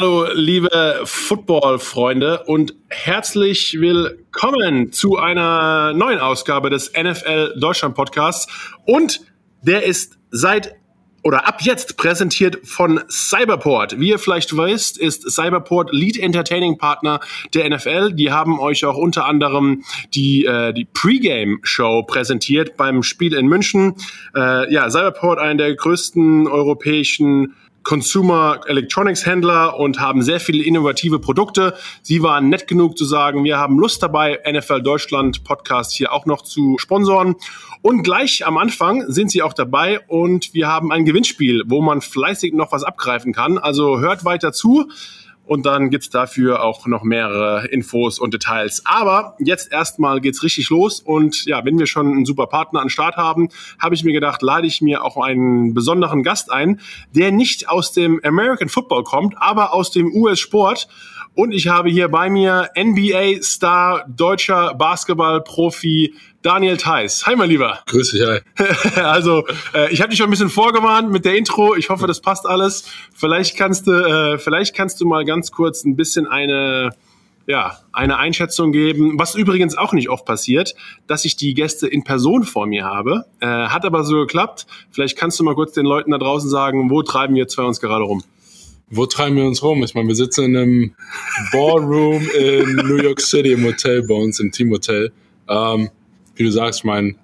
Hallo, liebe Football-Freunde und herzlich willkommen zu einer neuen Ausgabe des NFL Deutschland Podcasts. Und der ist seit oder ab jetzt präsentiert von Cyberport. Wie ihr vielleicht wisst, ist Cyberport Lead Entertaining Partner der NFL. Die haben euch auch unter anderem die, äh, die Pre-Game Show präsentiert beim Spiel in München. Äh, ja, Cyberport, einer der größten europäischen Consumer Electronics Händler und haben sehr viele innovative Produkte. Sie waren nett genug zu sagen, wir haben Lust dabei, NFL Deutschland Podcast hier auch noch zu sponsoren. Und gleich am Anfang sind sie auch dabei und wir haben ein Gewinnspiel, wo man fleißig noch was abgreifen kann. Also hört weiter zu. Und dann gibt's dafür auch noch mehrere Infos und Details. Aber jetzt erstmal geht's richtig los. Und ja, wenn wir schon einen super Partner an Start haben, habe ich mir gedacht, lade ich mir auch einen besonderen Gast ein, der nicht aus dem American Football kommt, aber aus dem US-Sport. Und ich habe hier bei mir NBA-Star, deutscher Basketball-Profi Daniel Theiss. Hi, mein Lieber. Grüß dich, hi. also, äh, ich habe dich schon ein bisschen vorgewarnt mit der Intro. Ich hoffe, das passt alles. Vielleicht kannst du, äh, vielleicht kannst du mal ganz kurz ein bisschen eine, ja, eine Einschätzung geben. Was übrigens auch nicht oft passiert, dass ich die Gäste in Person vor mir habe. Äh, hat aber so geklappt. Vielleicht kannst du mal kurz den Leuten da draußen sagen, wo treiben wir zwei uns gerade rum? Wo treiben wir uns rum? Ich meine, wir sitzen in einem Ballroom in New York City im Hotel bei uns, im Teamhotel. Ähm, wie du sagst, ich meine,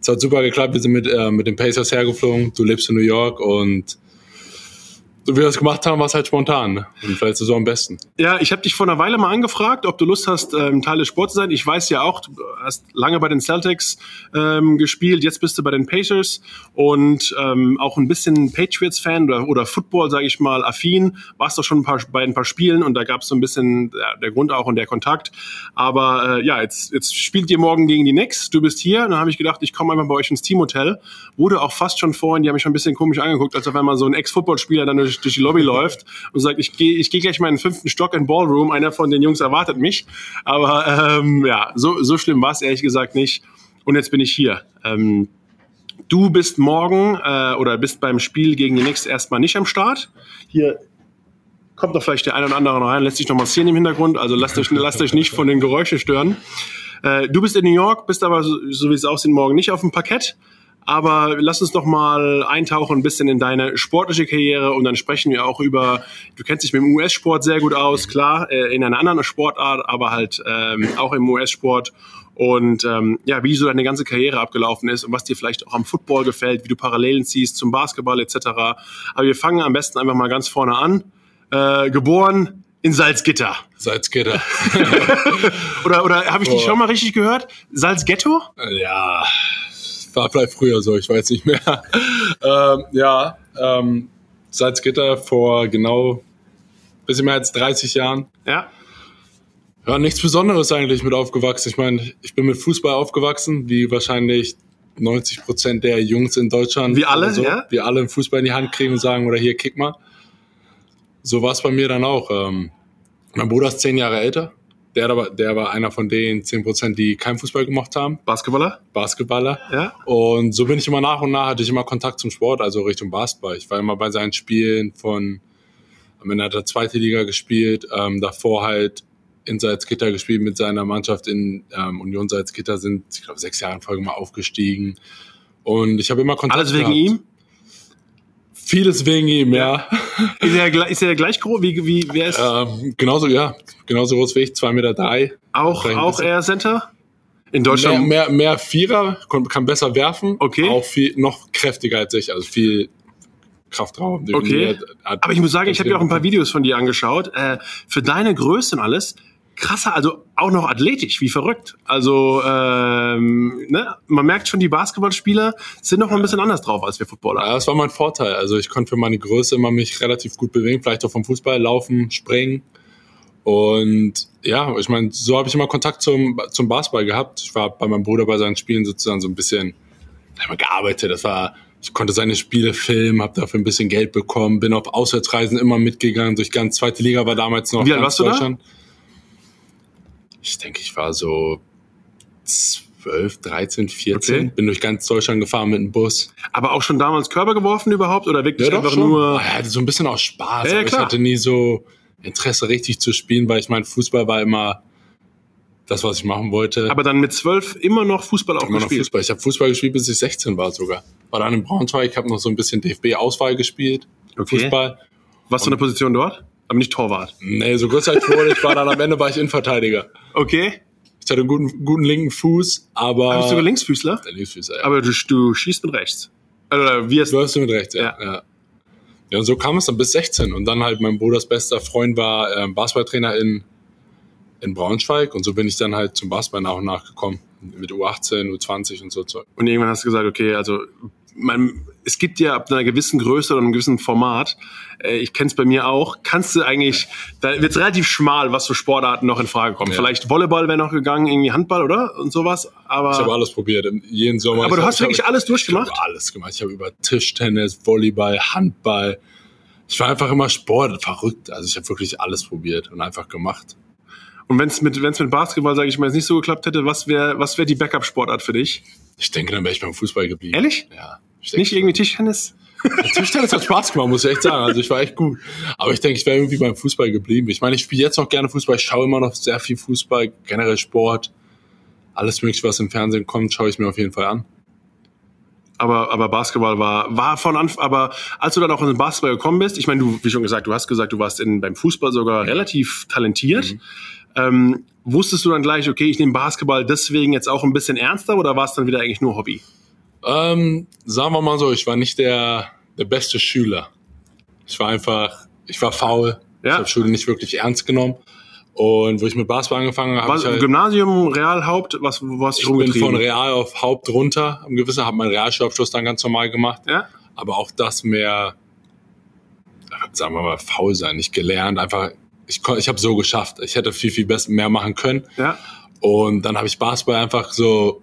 es hat super geklappt. Wir sind mit, äh, mit den Pacers hergeflogen. Du lebst in New York und so wie wir das gemacht haben, war es halt spontan. Ne? Und vielleicht so am besten. Ja, ich habe dich vor einer Weile mal angefragt, ob du Lust hast, ähm, Teil des Sports zu sein. Ich weiß ja auch, du hast lange bei den Celtics ähm, gespielt, jetzt bist du bei den Pacers und ähm, auch ein bisschen Patriots-Fan oder, oder Football, sage ich mal, affin. Warst doch schon ein paar, bei ein paar Spielen und da gab es so ein bisschen ja, der Grund auch und der Kontakt. Aber äh, ja, jetzt, jetzt spielt ihr morgen gegen die Knicks. Du bist hier. Dann habe ich gedacht, ich komme einfach bei euch ins Teamhotel. Wurde auch fast schon vorhin, die haben mich schon ein bisschen komisch angeguckt, als wenn man so ein Ex-Footballspieler dann durch, durch die Lobby läuft und sagt, ich gehe ich geh gleich mal in den fünften Stock in Ballroom, einer von den Jungs erwartet mich. Aber ähm, ja, so, so schlimm war es ehrlich gesagt nicht. Und jetzt bin ich hier. Ähm, du bist morgen äh, oder bist beim Spiel gegen die Knicks erstmal nicht am Start. Hier kommt doch vielleicht der eine oder andere noch rein, lässt sich noch massieren im Hintergrund, also lasst euch, lasst euch nicht von den Geräuschen stören. Äh, du bist in New York, bist aber, so, so wie es aussieht, morgen nicht auf dem Parkett. Aber lass uns doch mal eintauchen ein bisschen in deine sportliche Karriere und dann sprechen wir auch über, du kennst dich mit dem US-Sport sehr gut aus, klar, äh, in einer anderen Sportart, aber halt ähm, auch im US-Sport und ähm, ja, wie so deine ganze Karriere abgelaufen ist und was dir vielleicht auch am Football gefällt, wie du Parallelen ziehst zum Basketball etc. Aber wir fangen am besten einfach mal ganz vorne an. Äh, geboren in Salzgitter. Salzgitter. oder oder habe ich dich schon mal richtig gehört? Salzghetto? Ja, war vielleicht früher so, ich weiß nicht mehr. ähm, ja, ähm, Salzgitter vor genau bisschen mehr als 30 Jahren. Ja. Ja, nichts Besonderes eigentlich mit aufgewachsen. Ich meine, ich bin mit Fußball aufgewachsen, wie wahrscheinlich 90 Prozent der Jungs in Deutschland. Wie alle, so, ja? Die alle einen Fußball in die Hand kriegen und sagen, oder hier, kick mal. So war es bei mir dann auch. Ähm, mein Bruder ist zehn Jahre älter. Der, der war einer von den 10%, die keinen Fußball gemacht haben. Basketballer? Basketballer. Ja. Und so bin ich immer nach und nach, hatte ich immer Kontakt zum Sport, also Richtung Basketball. Ich war immer bei seinen Spielen von, am Ende hat er zweite Liga gespielt, ähm, davor halt in Salzgitter gespielt mit seiner Mannschaft in ähm, Union Salzgitter, sind, ich glaube, sechs Jahre in Folge mal aufgestiegen. Und ich habe immer Kontakt Alles wegen gehabt. ihm? Vieles wegen ihm, ja. Ist er, ist er gleich groß? Wie, wie, wer ist ähm, genauso, ja, genauso groß wie ich, zwei Meter drei. auch, auch eher Center? In Mehr, Deutschland? mehr, mehr Vierer, kon- kann besser werfen. Okay. Auch viel, noch kräftiger als ich, also viel Kraftraum. Okay. Hat- Aber ich muss sagen, ich habe ja auch ein paar Videos von dir angeschaut. Äh, für deine Größe und alles, krasser, also auch noch athletisch, wie verrückt. Also ähm, ne? man merkt schon, die Basketballspieler sind noch mal ein bisschen anders drauf als wir Footballer. Ja, das war mein Vorteil. Also ich konnte für meine Größe immer mich relativ gut bewegen, vielleicht auch vom Fußball laufen, springen. Und ja, ich meine, so habe ich immer Kontakt zum, zum Basketball gehabt. Ich war bei meinem Bruder bei seinen Spielen sozusagen so ein bisschen, wir gearbeitet. Das war, ich konnte seine Spiele filmen, habe dafür ein bisschen Geld bekommen, bin auf Auswärtsreisen immer mitgegangen. Durch ganz zweite Liga war damals noch Wie alt ganz warst du da? Ich denke, ich war so 12, 13, 14. Okay. Bin durch ganz Deutschland gefahren mit dem Bus. Aber auch schon damals Körper geworfen überhaupt oder wirklich Ja, einfach nur? Ah, ja, so ein bisschen aus Spaß. Ja, ja, aber ich hatte nie so, Interesse richtig zu spielen, weil ich mein Fußball war immer das, was ich machen wollte. Aber dann mit zwölf immer noch Fußball auch immer gespielt? Noch Fußball. Ich habe Fußball gespielt, bis ich 16 war sogar. War dann in Braunschweig, ich habe noch so ein bisschen DFB-Auswahl gespielt. Okay. Fußball. Was für eine Position dort? Aber nicht Torwart. Nee, so kurz als wurde, ich war dann am Ende war ich Innenverteidiger. Okay. Ich hatte einen guten, guten linken Fuß, aber. Bist du sogar Linksfüßler? Der Linksfüßler, ja. Aber du, du schießt mit rechts. Oder wie Du hast mit rechts, ja. ja. ja. Ja, und so kam es dann bis 16. Und dann halt mein Bruders bester Freund war äh, Basketballtrainer in, in Braunschweig. Und so bin ich dann halt zum Basketball nach und nach gekommen. Mit U18, U20 und so Zeug. Und irgendwann hast du gesagt, okay, also man, es gibt ja ab einer gewissen Größe oder einem gewissen Format, äh, ich kenne es bei mir auch, kannst du eigentlich, da wird es relativ schmal, was für Sportarten noch in Frage kommen. Ja. Vielleicht Volleyball wäre noch gegangen, irgendwie Handball, oder? Und sowas. Aber ich habe alles probiert, jeden Sommer. Aber du hast wirklich alles durchgemacht? Ich habe alles gemacht. Ich habe über Tischtennis, Volleyball, Handball. Ich war einfach immer Sport, verrückt. Also ich habe wirklich alles probiert und einfach gemacht. Und wenn es mit, wenn's mit Basketball, sage ich mal, jetzt nicht so geklappt hätte, was wäre was wär die Backup-Sportart für dich? Ich denke, dann wäre ich beim Fußball geblieben. Ehrlich? Ja. Nicht irgendwie Tischtennis? Tischtennis hat Spaß gemacht, muss ich echt sagen. Also ich war echt gut. Aber ich denke, ich wäre irgendwie beim Fußball geblieben. Ich meine, ich spiele jetzt noch gerne Fußball. Ich schaue immer noch sehr viel Fußball, generell Sport. Alles mögliche, was im Fernsehen kommt, schaue ich mir auf jeden Fall an. Aber, aber Basketball war, war von Anfang, aber als du dann auch in den Basketball gekommen bist, ich meine, du, wie schon gesagt, du hast gesagt, du warst in, beim Fußball sogar relativ talentiert. Mhm. Ähm, wusstest du dann gleich, okay, ich nehme Basketball deswegen jetzt auch ein bisschen ernster oder war es dann wieder eigentlich nur Hobby? Ähm, sagen wir mal so, ich war nicht der, der beste Schüler. Ich war einfach, ich war faul. Ja. Ich habe Schule nicht wirklich ernst genommen. Und wo ich mit Basketball angefangen habe, ich halt, Gymnasium, Real, Haupt, was, wo hast du Ich bin von Real auf Haupt runter, im Gewissen, habe meinen Realschulabschluss dann ganz normal gemacht. Ja. Aber auch das mehr, sagen wir mal, faul sein, nicht gelernt, einfach, ich, ich habe so geschafft. Ich hätte viel, viel besser mehr machen können. Ja. Und dann habe ich Basketball einfach so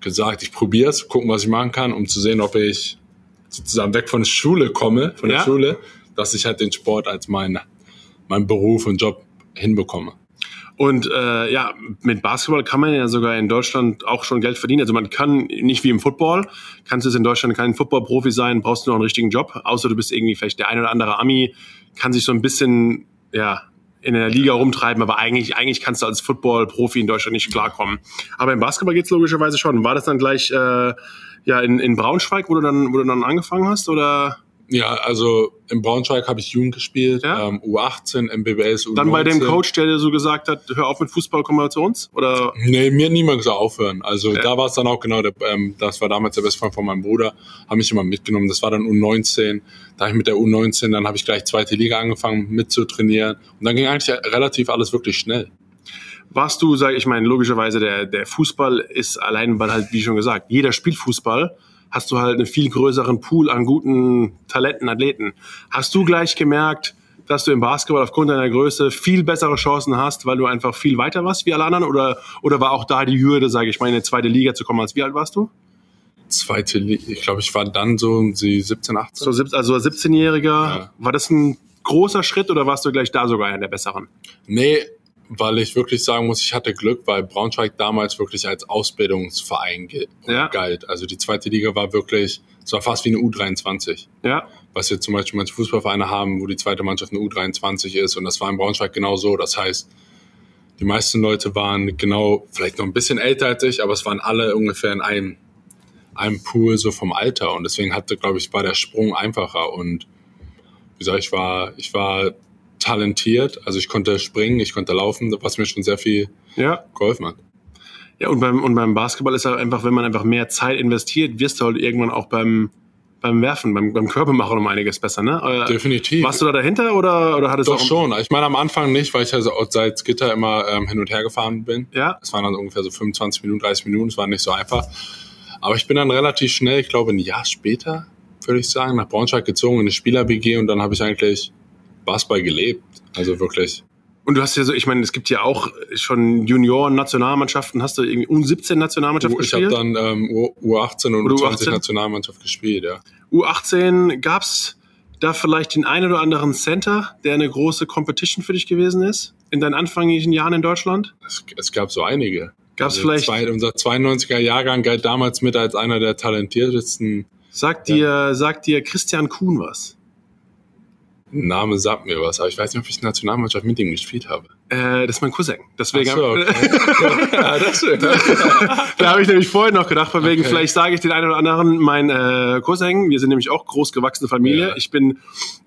gesagt, ich probiere es, gucken, was ich machen kann, um zu sehen, ob ich sozusagen weg von der Schule komme, von der ja. Schule, dass ich halt den Sport als mein, mein Beruf und Job hinbekomme. Und äh, ja, mit Basketball kann man ja sogar in Deutschland auch schon Geld verdienen. Also man kann nicht wie im Football, kannst du in Deutschland kein Football-Profi sein, brauchst du noch einen richtigen Job, außer du bist irgendwie vielleicht der ein oder andere Ami, kann sich so ein bisschen ja in der Liga rumtreiben, aber eigentlich, eigentlich kannst du als Football-Profi in Deutschland nicht klarkommen. Aber im Basketball geht's logischerweise schon. War das dann gleich äh, ja in, in Braunschweig, wo du dann, wo du dann angefangen hast, oder? Ja, also in Braunschweig habe ich Jugend gespielt, ja? ähm, U18, MBBS, U19. Dann bei dem Coach, der dir so gesagt hat, hör auf mit Fußball, komm mal zu uns? Oder? Nee, mir hat niemand gesagt aufhören. Also ja. da war es dann auch genau, der, ähm, das war damals der beste Freund von meinem Bruder, habe mich immer mitgenommen. Das war dann U19. Da habe ich mit der U19, dann habe ich gleich zweite Liga angefangen mitzutrainieren. Und dann ging eigentlich relativ alles wirklich schnell warst du, sage ich meine, logischerweise der, der Fußball ist allein, weil halt, wie schon gesagt, jeder spielt Fußball hast du halt einen viel größeren Pool an guten Talenten, Athleten. Hast du gleich gemerkt, dass du im Basketball aufgrund deiner Größe viel bessere Chancen hast, weil du einfach viel weiter warst wie alle anderen? Oder, oder war auch da die Hürde, sage ich mal, in eine zweite Liga zu kommen? Als wie alt warst du? Zweite Liga, ich glaube, ich war dann so um sie 17, 18. So, also 17-Jähriger. Ja. War das ein großer Schritt oder warst du gleich da sogar einer der besseren? Nee, weil ich wirklich sagen muss, ich hatte Glück, weil Braunschweig damals wirklich als Ausbildungsverein ja. galt. Also die zweite Liga war wirklich, es war fast wie eine U23. Ja. Was wir zum Beispiel manche Fußballvereine haben, wo die zweite Mannschaft eine U23 ist. Und das war in Braunschweig genau so. Das heißt, die meisten Leute waren genau, vielleicht noch ein bisschen älter als ich, aber es waren alle ungefähr in einem, einem Pool so vom Alter. Und deswegen hatte, glaube ich, war der Sprung einfacher. Und wie gesagt, ich war, ich war talentiert. Also ich konnte springen, ich konnte laufen, was mir schon sehr viel ja. geholfen hat. Ja, und beim, und beim Basketball ist halt einfach, wenn man einfach mehr Zeit investiert, wirst du halt irgendwann auch beim, beim Werfen, beim, beim Körpermachen um einiges besser, ne? Definitiv. Warst du da dahinter oder, oder hattest Doch du auch schon. Ich meine, am Anfang nicht, weil ich also seit Gitter immer ähm, hin und her gefahren bin. Ja. Es waren dann ungefähr so 25 Minuten, 30 Minuten, es war nicht so einfach. Aber ich bin dann relativ schnell, ich glaube ein Jahr später, würde ich sagen, nach Braunschweig gezogen in eine Spieler-WG und dann habe ich eigentlich Basketball gelebt. Also wirklich. Und du hast ja so, ich meine, es gibt ja auch schon Junioren-Nationalmannschaften. Hast du irgendwie U17-Nationalmannschaft gespielt? Ich habe dann ähm, U18 und U20 Nationalmannschaft gespielt, ja. U18 gab's da vielleicht den einen oder anderen Center, der eine große Competition für dich gewesen ist in deinen anfänglichen Jahren in Deutschland? Es, es gab so einige. Gab's also vielleicht? Zwei, unser 92er Jahrgang galt damals mit als einer der talentiertesten. Sagt dir, sagt dir Christian Kuhn was? Name sagt mir was, aber ich weiß nicht, ob ich Nationalmannschaft mit ihm gespielt habe. Äh, das ist mein Cousin. Deswegen Ach so, okay. ja, das ist da habe ich nämlich vorher noch gedacht, von wegen, okay. vielleicht sage ich den einen oder anderen, mein äh, Cousin, wir sind nämlich auch großgewachsene Familie. Ja. Ich bin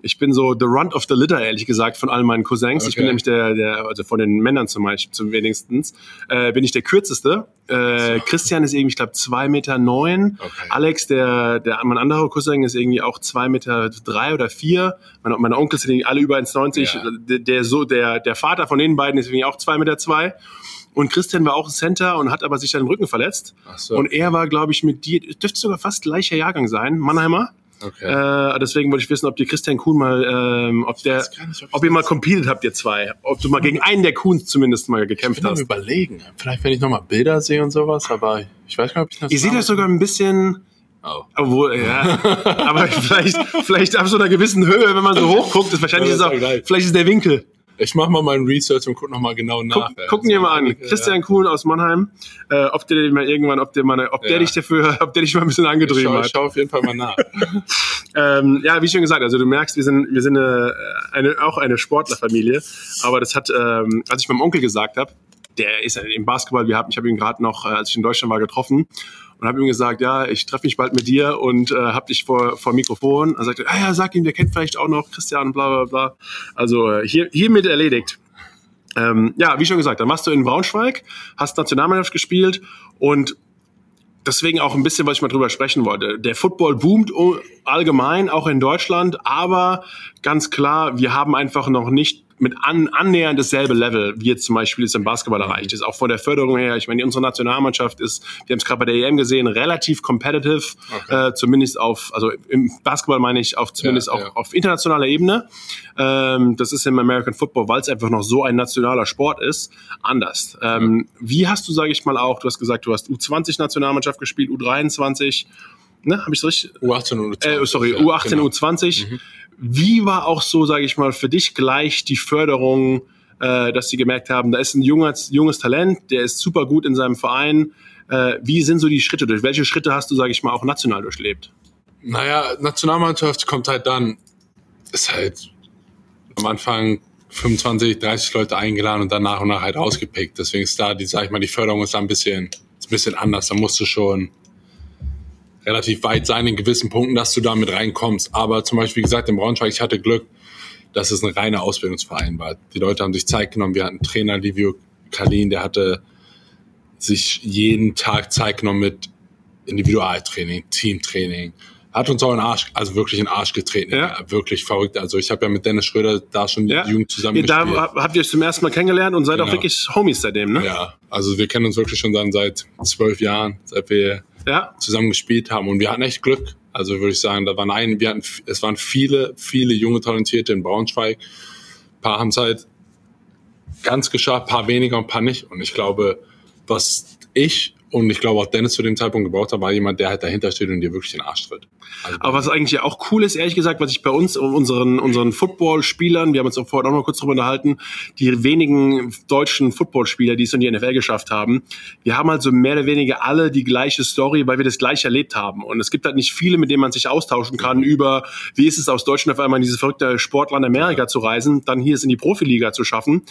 ich bin so the runt of the litter, ehrlich gesagt, von all meinen Cousins. Okay. Ich bin nämlich der, der, also von den Männern zum Beispiel, zum wenigstens, äh, bin ich der kürzeste. Äh, so. Christian ist irgendwie, ich glaube, zwei Meter neun. Alex, der, der, mein anderer Cousin, ist irgendwie auch zwei Meter drei oder vier. Meine, meine Onkels sind alle über 1,90. Ja. Der, der, so, der, der Vater von den beiden ist irgendwie auch zwei Meter zwei. Und Christian war auch ein Center und hat aber sich dann den Rücken verletzt. Ach so. Und er war, glaube ich, mit dir, dürfte sogar fast gleicher Jahrgang sein, Mannheimer. Okay. Äh, deswegen wollte ich wissen, ob dir Christian Kuhn mal, ähm, ob der, nicht, ob, ob ihr mal competed habt, ihr zwei. Ob du mal gegen einen der Kuhns zumindest mal gekämpft ich bin hast. überlegen. Vielleicht, wenn ich nochmal Bilder sehe und sowas, aber ich weiß gar nicht, ob ich das. Ihr seht das sogar ein bisschen, Oh. Obwohl, ja. aber vielleicht, vielleicht ab so einer gewissen Höhe, wenn man so hoch guckt, ist wahrscheinlich ist auch, vielleicht ist der Winkel. Ich mache mal meinen Research und guck noch mal genau nach. Guck, gucken wir mal an. Christian Kuhn aus Mannheim. Äh, ob der mal irgendwann, ob der mal, ob der dich dafür, ob der dich mal ein bisschen angetrieben ich schau, hat. Ich schau auf jeden Fall mal nach. ähm, ja, wie schon gesagt, also du merkst, wir sind, wir sind eine, eine auch eine Sportlerfamilie. Aber das hat, ähm, als ich meinem Onkel gesagt habe, der ist im Basketball, wir haben, ich habe ihn gerade noch, äh, als ich in Deutschland war, getroffen und habe ihm gesagt, ja, ich treffe mich bald mit dir und äh, habe dich vor, vor Mikrofon. Er sagte, ah ja, sag ihm, der kennt vielleicht auch noch Christian, bla bla bla. Also äh, hier, hiermit erledigt. Ähm, ja, wie schon gesagt, dann warst du in Braunschweig, hast Nationalmannschaft gespielt und deswegen auch ein bisschen, was ich mal drüber sprechen wollte. Der Football boomt allgemein, auch in Deutschland, aber ganz klar, wir haben einfach noch nicht mit an, annähernd dasselbe Level, wie jetzt zum Beispiel es im Basketball erreicht ist. Auch von der Förderung her. Ich meine, unsere Nationalmannschaft ist, wir haben es gerade bei der EM gesehen, relativ competitive, okay. äh, zumindest auf, also im Basketball meine ich, auf zumindest ja, auch ja. auf internationaler Ebene. Ähm, das ist im American Football, weil es einfach noch so ein nationaler Sport ist, anders. Ähm, ja. Wie hast du, sage ich mal auch, du hast gesagt, du hast U20-Nationalmannschaft gespielt, U23, ne, habe ich richtig? U18 und U20. Äh, sorry, U18, genau. U20. Mhm. Wie war auch so, sage ich mal, für dich gleich die Förderung, äh, dass sie gemerkt haben, da ist ein junges, junges Talent, der ist super gut in seinem Verein. Äh, wie sind so die Schritte? Durch welche Schritte hast du, sage ich mal, auch national durchlebt? Naja, Nationalmannschaft kommt halt dann, ist halt am Anfang 25, 30 Leute eingeladen und dann nach und nach halt ausgepickt. Deswegen ist da, die, sag ich mal, die Förderung ist da ein bisschen, ist ein bisschen anders. Da musst du schon relativ weit sein in gewissen Punkten, dass du da mit reinkommst. Aber zum Beispiel, wie gesagt, in Braunschweig, ich hatte Glück, dass es ein reiner Ausbildungsverein war. Die Leute haben sich Zeit genommen. Wir hatten Trainer Livio Kalin, der hatte sich jeden Tag Zeit genommen mit Individualtraining, Teamtraining. Hat uns auch in Arsch, also wirklich in Arsch getreten. Ja. ja wirklich verrückt. Also ich habe ja mit Dennis Schröder da schon ja. Jugend zusammen ja, Da habt ihr euch zum ersten Mal kennengelernt und seid genau. auch wirklich Homies seitdem, ne? Ja, also wir kennen uns wirklich schon dann seit zwölf Jahren, seit wir ja. zusammen gespielt haben. Und wir hatten echt Glück. Also würde ich sagen, da waren ein, wir hatten, es waren viele, viele junge Talentierte in Braunschweig. Ein paar haben es halt ganz geschafft, paar weniger und paar nicht. Und ich glaube, was ich und ich glaube auch Dennis zu dem Zeitpunkt gebraucht hat, war jemand, der halt dahinter steht und dir wirklich den Arsch tritt. Also Aber was eigentlich auch cool ist, ehrlich gesagt, was ich bei uns, unseren, unseren Football-Spielern, wir haben uns auch vorhin auch noch kurz drüber unterhalten, die wenigen deutschen Footballspieler, die es in die NFL geschafft haben, wir haben halt so mehr oder weniger alle die gleiche Story, weil wir das gleich erlebt haben. Und es gibt halt nicht viele, mit denen man sich austauschen kann über, wie ist es aus Deutschland auf einmal in dieses verrückte Sportland Amerika zu reisen, dann hier es in die Profiliga zu schaffen.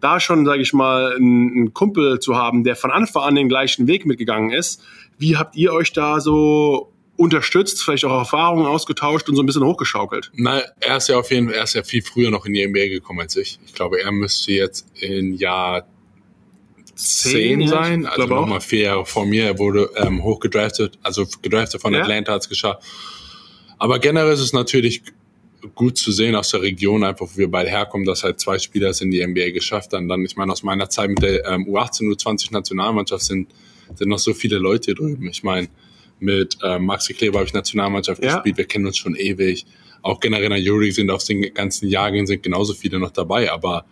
Da schon, sage ich mal, einen Kumpel zu haben, der von Anfang an den gleichen Weg mitgegangen ist. Wie habt ihr euch da so unterstützt, vielleicht auch Erfahrungen ausgetauscht und so ein bisschen hochgeschaukelt? Na, er ist ja auf jeden Fall, er ist ja viel früher noch in die NBA gekommen als ich. Ich glaube, er müsste jetzt in Jahr zehn, sein, also nochmal vier Jahre vor mir. Er wurde ähm, hochgedraftet, also gedraftet von ja. Atlanta hat es geschafft. Aber generell ist es natürlich gut zu sehen aus der Region, einfach wo wir beide herkommen, dass halt zwei Spieler es in die NBA geschafft haben. Dann, ich meine, aus meiner Zeit mit der ähm, U18, U20 Nationalmannschaft sind sind noch so viele Leute drüben. Ich meine, mit äh, Maxi Kleber habe ich Nationalmannschaft ja. gespielt, wir kennen uns schon ewig. Auch generell Jury sind auf den ganzen Jahrgängen sind genauso viele noch dabei, aber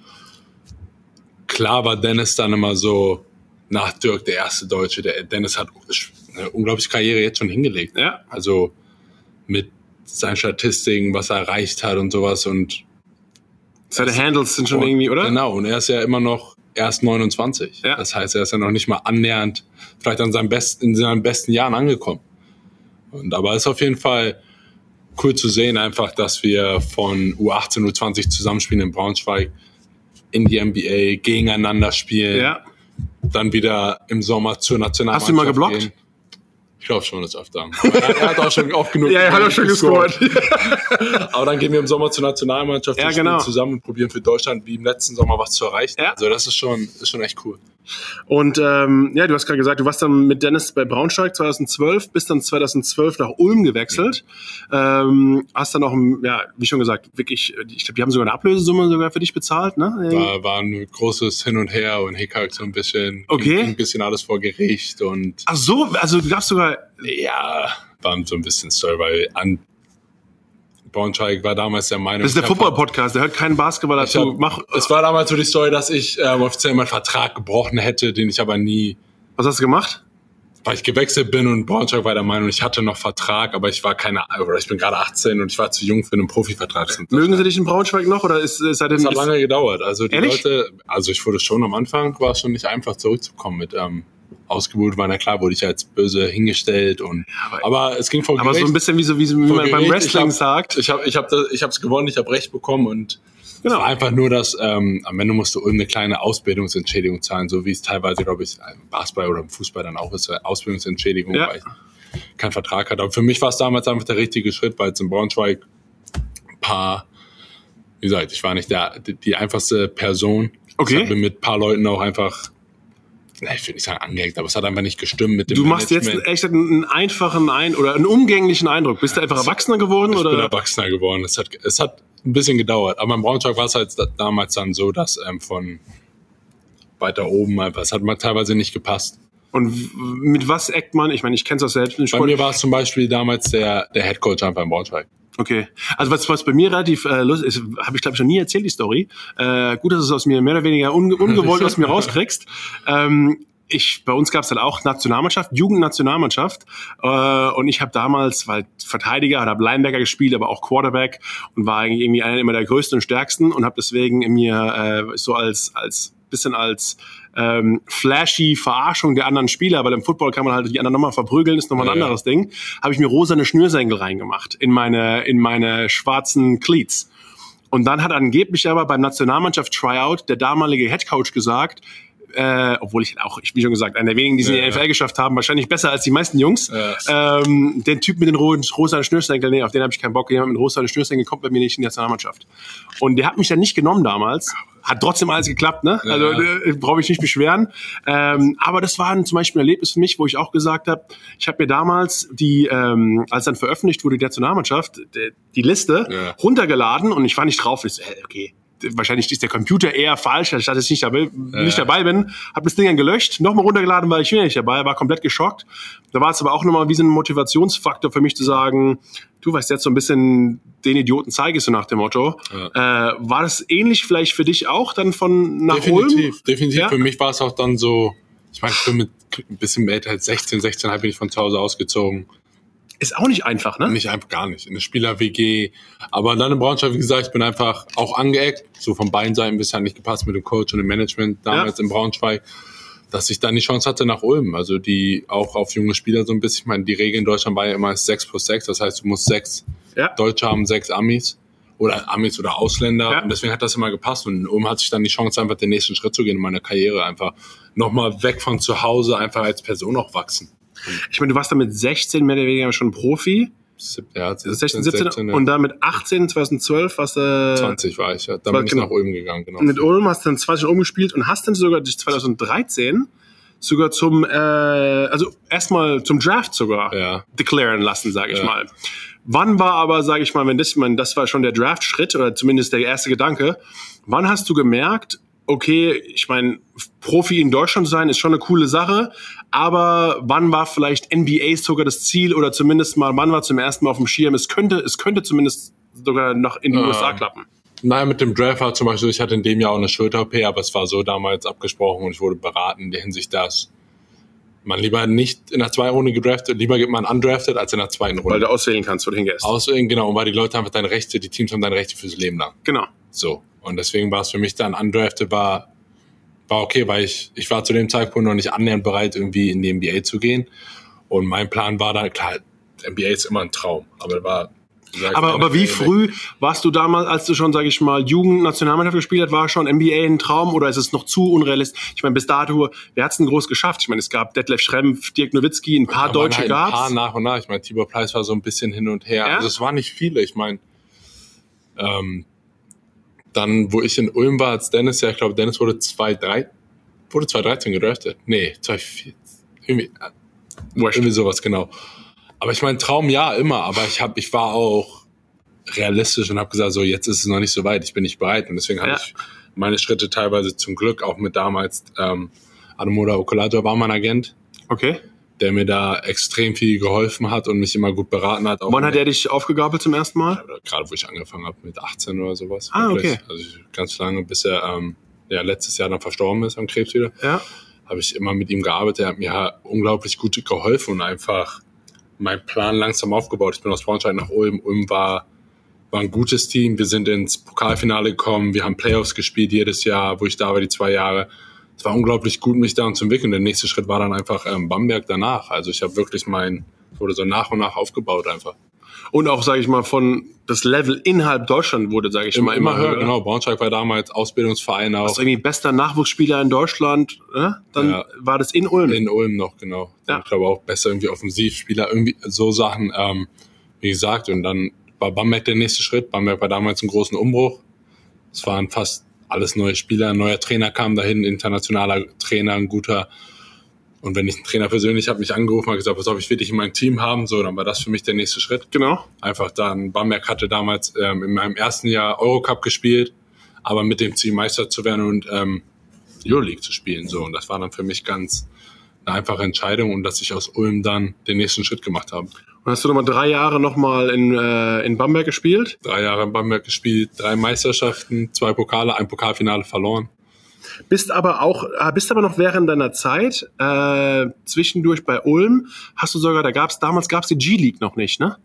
klar war Dennis dann immer so nach Dirk der erste Deutsche. Der Dennis hat eine unglaubliche Karriere jetzt schon hingelegt. Ja. Also mit seinen Statistiken, was er erreicht hat und sowas und seine Handles sind schon irgendwie, oder? Genau, und er ist ja immer noch erst 29. Ja. Das heißt, er ist ja noch nicht mal annähernd vielleicht an seinem besten, in seinen besten Jahren angekommen. Und aber ist auf jeden Fall cool zu sehen, einfach, dass wir von U18, U20 zusammenspielen in Braunschweig, in die NBA gegeneinander spielen, Ja. dann wieder im Sommer zur Nationalmannschaft Hast du mal geblockt? Gehen. Ich glaube schon, das öfter. Er, er hat auch schon oft genug. Ja, er hat auch schon gescored. Aber dann gehen wir im Sommer zur Nationalmannschaft Ja, genau. zusammen und probieren für Deutschland wie im letzten Sommer was zu erreichen. Ja. Also das ist schon, ist schon echt cool. Und ähm, ja, du hast gerade gesagt, du warst dann mit Dennis bei Braunschweig 2012, bist dann 2012 nach Ulm gewechselt. Ähm, hast dann auch, ja, wie schon gesagt, wirklich, ich glaube, die haben sogar eine Ablösesumme sogar für dich bezahlt, ne? War, war ein großes Hin und Her und Hickhack so ein bisschen. Okay. Ein bisschen alles vor Gericht und Ach so, also du darfst sogar, ja, war so ein bisschen Story, weil an Braunschweig war damals der Meinung. das ist der Football-Podcast, der hört keinen Basketball dazu. hab, Mach, es war damals so die Story, dass ich ähm, offiziell meinen Vertrag gebrochen hätte, den ich aber nie, was hast du gemacht? weil ich gewechselt bin und Braunschweig war der Meinung, ich hatte noch Vertrag, aber ich war keine, oder ich bin gerade 18 und ich war zu jung für einen Profivertrag. Mögen sie dich in Braunschweig noch oder ist, ist seitdem Das hat lange gedauert. Also die Ehrlich? Leute, also ich wurde schon am Anfang, war es schon nicht einfach zurückzukommen mit ähm, ausgebucht war, na klar, wurde ich als böse hingestellt und aber- aber, es ging vor aber so Gericht. ein bisschen wie, so, wie, so- man beim Gericht. Wrestling ich hab, sagt. Ich habe ich hab, das- ich hab's gewonnen, ich habe Recht bekommen und Genau. es war einfach nur, dass ähm, am Ende musste Ulm eine kleine Ausbildungsentschädigung zahlen, so wie es teilweise, glaube ich, im Basketball oder im Fußball dann auch ist, äh, Ausbildungsentschädigung, Ja. weil ich keinen Vertrag hatte. Aber für mich war es damals einfach der richtige Schritt, weil es in Braunschweig ein paar, wie gesagt, ich war nicht der, die, einfachste Person. Okay. Ich habe mit ein paar Leuten auch einfach, ich will nicht sagen angeeckt, aber es hat einfach nicht gestimmt mit dem Du machst jetzt echt einen einfachen ein oder einen umgänglichen Eindruck. Bist du einfach erwachsener geworden Ich bin oder? Erwachsener geworden. Es hat, es hat ein bisschen gedauert. Aber in Braunschweig war es halt da- damals dann so, dass ähm, von weiter oben einfach, es hat mal teilweise nicht gepasst. Und mit was eckt man? Ich meine, ich kenne es aus selbst im Bei mir war es zum Beispiel damals der, der Head Coach einfach in Braunschweig. Okay. Also was, was bei mir relativ äh, lustig ist, habe ich glaube ich noch nie erzählt, die Story. Äh, gut, dass du es aus mir mehr oder weniger unge ungewollt aus mir rauskriegst. Ähm, ich, bei uns gab es dann auch Nationalmannschaft, Jugendnationalmannschaft. Äh, und ich habe damals, weil Verteidiger, habe Linebacker gespielt, aber auch Quarterback und war eigentlich irgendwie einer immer der größten und stärksten und habe deswegen in mir äh, so als als bisschen als ähm, flashy Verarschung der anderen Spieler, weil im Football kann man halt die anderen nochmal verprügeln, ist nochmal ein Ja, ja. anderes Ding, habe ich mir rosane Schnürsenkel reingemacht in meine, in meine schwarzen Cleats. Und dann hat angeblich aber beim Nationalmannschaft Tryout der damalige Headcoach gesagt, äh, obwohl ich auch, ich wie schon gesagt, einer der wenigen, die es in Ja, die ja. NFL geschafft haben, wahrscheinlich besser als die meisten Jungs. Ähm, den Typ mit den roten, rosa Schnürsenkeln, nee, auf den habe ich keinen Bock. Jemand mit rosa Schnürsenkeln kommt bei mir nicht in die Nationalmannschaft. Und der hat mich dann nicht genommen damals. Hat trotzdem alles geklappt, ne? Ja. Also äh, brauche ich nicht beschweren. Ähm, aber das war ein, zum Beispiel ein Erlebnis für mich, wo ich auch gesagt habe, ich habe mir damals die, ähm, als dann veröffentlicht wurde die Nationalmannschaft, die, die Liste Ja. runtergeladen und ich war nicht drauf. Ich so, äh, okay, wahrscheinlich ist der Computer eher falsch, anstatt dass ich nicht dabei, nicht dabei bin. Hab das Ding dann gelöscht, nochmal runtergeladen, weil ich wieder nicht dabei war, komplett geschockt. Da war es aber auch nochmal wie so ein Motivationsfaktor für mich zu sagen, du weißt jetzt so ein bisschen, den Idioten zeige ich so nach dem Motto. Äh, war das ähnlich vielleicht für dich auch dann von nach definitiv, Ulm? definitiv. Ja? Für mich war es auch dann so, ich meine, ich bin mit ein bisschen älter als 16, 16 bin ich von zu Hause ausgezogen. Ist auch nicht einfach, ne? Nicht einfach gar nicht. In der Spieler-WG. Aber dann in Braunschweig, wie gesagt, ich bin einfach auch angeeckt. So von beiden Seiten bisher nicht gepasst mit dem Coach und dem Management damals Ja. in Braunschweig. Dass ich dann die Chance hatte nach Ulm. Also die auch auf junge Spieler so ein bisschen. Ich meine, die Regel in Deutschland war ja immer 6 plus 6. Das heißt, du musst sechs Ja. Deutsche haben, sechs Amis. Oder Amis oder Ausländer. Ja. Und deswegen hat das immer gepasst. Und in Ulm hatte ich dann die Chance, einfach den nächsten Schritt zu gehen in meiner Karriere. Einfach nochmal weg von zu Hause, einfach als Person auch wachsen. Ich meine, du warst dann mit 16 mehr oder weniger schon Profi. Ja, 16, 17 17, ja. und dann mit 18, 2012 warst du 20 war ich, ja. Dann war- bin ich genau. nach Ulm gegangen, genau. mit Ulm, hast dann 20 umgespielt und hast dann sogar dich 2013 sogar zum, äh, also erstmal zum Draft sogar Ja. declaren lassen, sage ich Ja. mal. Wann war aber, sage ich mal, wenn das, ich meine, das war schon der Draft-Schritt oder zumindest der erste Gedanke, wann hast du gemerkt, okay, ich meine, Profi in Deutschland zu sein ist schon eine coole Sache, aber wann war vielleicht NBA sogar das Ziel oder zumindest mal, wann war zum ersten Mal auf dem Schirm, es könnte, es könnte zumindest sogar noch in die Ja. USA klappen. Nein, mit dem Draft war zum Beispiel, ich hatte in dem Jahr auch eine Schulter-OP, aber es war so damals abgesprochen und ich wurde beraten in der Hinsicht, dass man lieber nicht in der zweiten Runde gedraftet, lieber gibt man undrafted als in der zweiten Weil Runde. du auswählen kannst, wo du hingehst. Außerdem, genau, und weil die Leute einfach deine Rechte, die Teams haben deine Rechte fürs Leben lang. Genau. So. Und deswegen war es für mich dann undrafted, war, war okay, weil ich, ich war zu dem Zeitpunkt noch nicht annähernd bereit, irgendwie in die NBA zu gehen. Und mein Plan war dann, klar, NBA ist immer ein Traum, aber war Aber, aber wie früh warst du damals, als du schon, sage ich mal, Jugendnationalmannschaft gespielt hast, war schon NBA ein Traum oder ist es noch zu unrealistisch? Ich meine, bis dato, wer hat es denn groß geschafft? Ich meine, es gab Detlef Schrempf, Dirk Nowitzki, ein paar Ja, Deutsche halt gab's. Ein paar nach und nach. Ich meine, Tibor Pleiss war so ein bisschen hin und her. Ja? Also es waren nicht viele. Ich meine, ähm, dann, wo ich in Ulm war, als Dennis, ja, ich glaube, Dennis wurde 2-3, wurde 2013 gedraftet. Nee, 2014. Irgendwie, äh, Wurscht. irgendwie sowas, genau. Aber ich meine, Traum ja, immer. Aber ich hab, ich war auch realistisch und habe gesagt, so jetzt ist es noch nicht so weit, ich bin nicht bereit. Und deswegen habe Ja. ich meine Schritte teilweise zum Glück auch mit damals ähm, Ademoda Okulator war mein Agent, Okay. Der mir da extrem viel geholfen hat und mich immer gut beraten hat. Auch Wann hat er dich aufgegabelt zum ersten Mal? gerade wo ich angefangen habe mit 18 oder sowas. Ah, wirklich. okay. Also ganz lange, bis er ähm, ja, letztes Jahr dann verstorben ist am Krebs wieder, Ja. habe ich immer mit ihm gearbeitet. Er hat mir unglaublich gut geholfen und einfach meinen Plan langsam aufgebaut. Ich bin aus Braunschweig nach Ulm. Ulm war, war ein gutes Team. Wir sind ins Pokalfinale gekommen. Wir haben Playoffs gespielt jedes Jahr, wo ich da war, die zwei Jahre. Es war unglaublich gut, mich da zu entwickeln. Der nächste Schritt war dann einfach ähm, Bamberg danach. Also ich habe wirklich mein, wurde so nach und nach aufgebaut einfach. Und auch, sage ich mal, von das Level innerhalb Deutschland wurde, sage ich Immer, mal, immer höher, genau. Braunschweig war damals Ausbildungsverein auch. Also irgendwie bester Nachwuchsspieler in Deutschland, äh? dann Ja. war das in Ulm. In Ulm noch, genau. Ja. Ich glaube auch besser irgendwie Offensivspieler, irgendwie so Sachen, ähm, wie gesagt. Und dann war Bamberg der nächste Schritt. Bamberg war damals einen großen Umbruch. Es waren fast alles neue Spieler, ein neuer Trainer kam dahin, internationaler Trainer, ein guter. Und wenn ich einen Trainer persönlich habe mich angerufen, habe gesagt, pass auf, ich will dich in meinem Team haben, so, dann war das für mich der nächste Schritt. Genau. Einfach dann, Bamberg hatte damals ähm, in meinem ersten Jahr Eurocup gespielt, aber mit dem Ziel Meister zu werden und ähm, Euroleague zu spielen. So, und das war dann für mich ganz eine einfache Entscheidung und dass ich aus Ulm dann den nächsten Schritt gemacht habe. Hast du nochmal drei Jahre nochmal in, äh, in Bamberg gespielt? Drei Jahre in Bamberg gespielt, drei Meisterschaften, zwei Pokale, ein Pokalfinale verloren. Bist aber auch, äh, bist aber noch während deiner Zeit äh, zwischendurch bei Ulm, hast du sogar, da gab's damals gab's die G-League noch nicht, ne?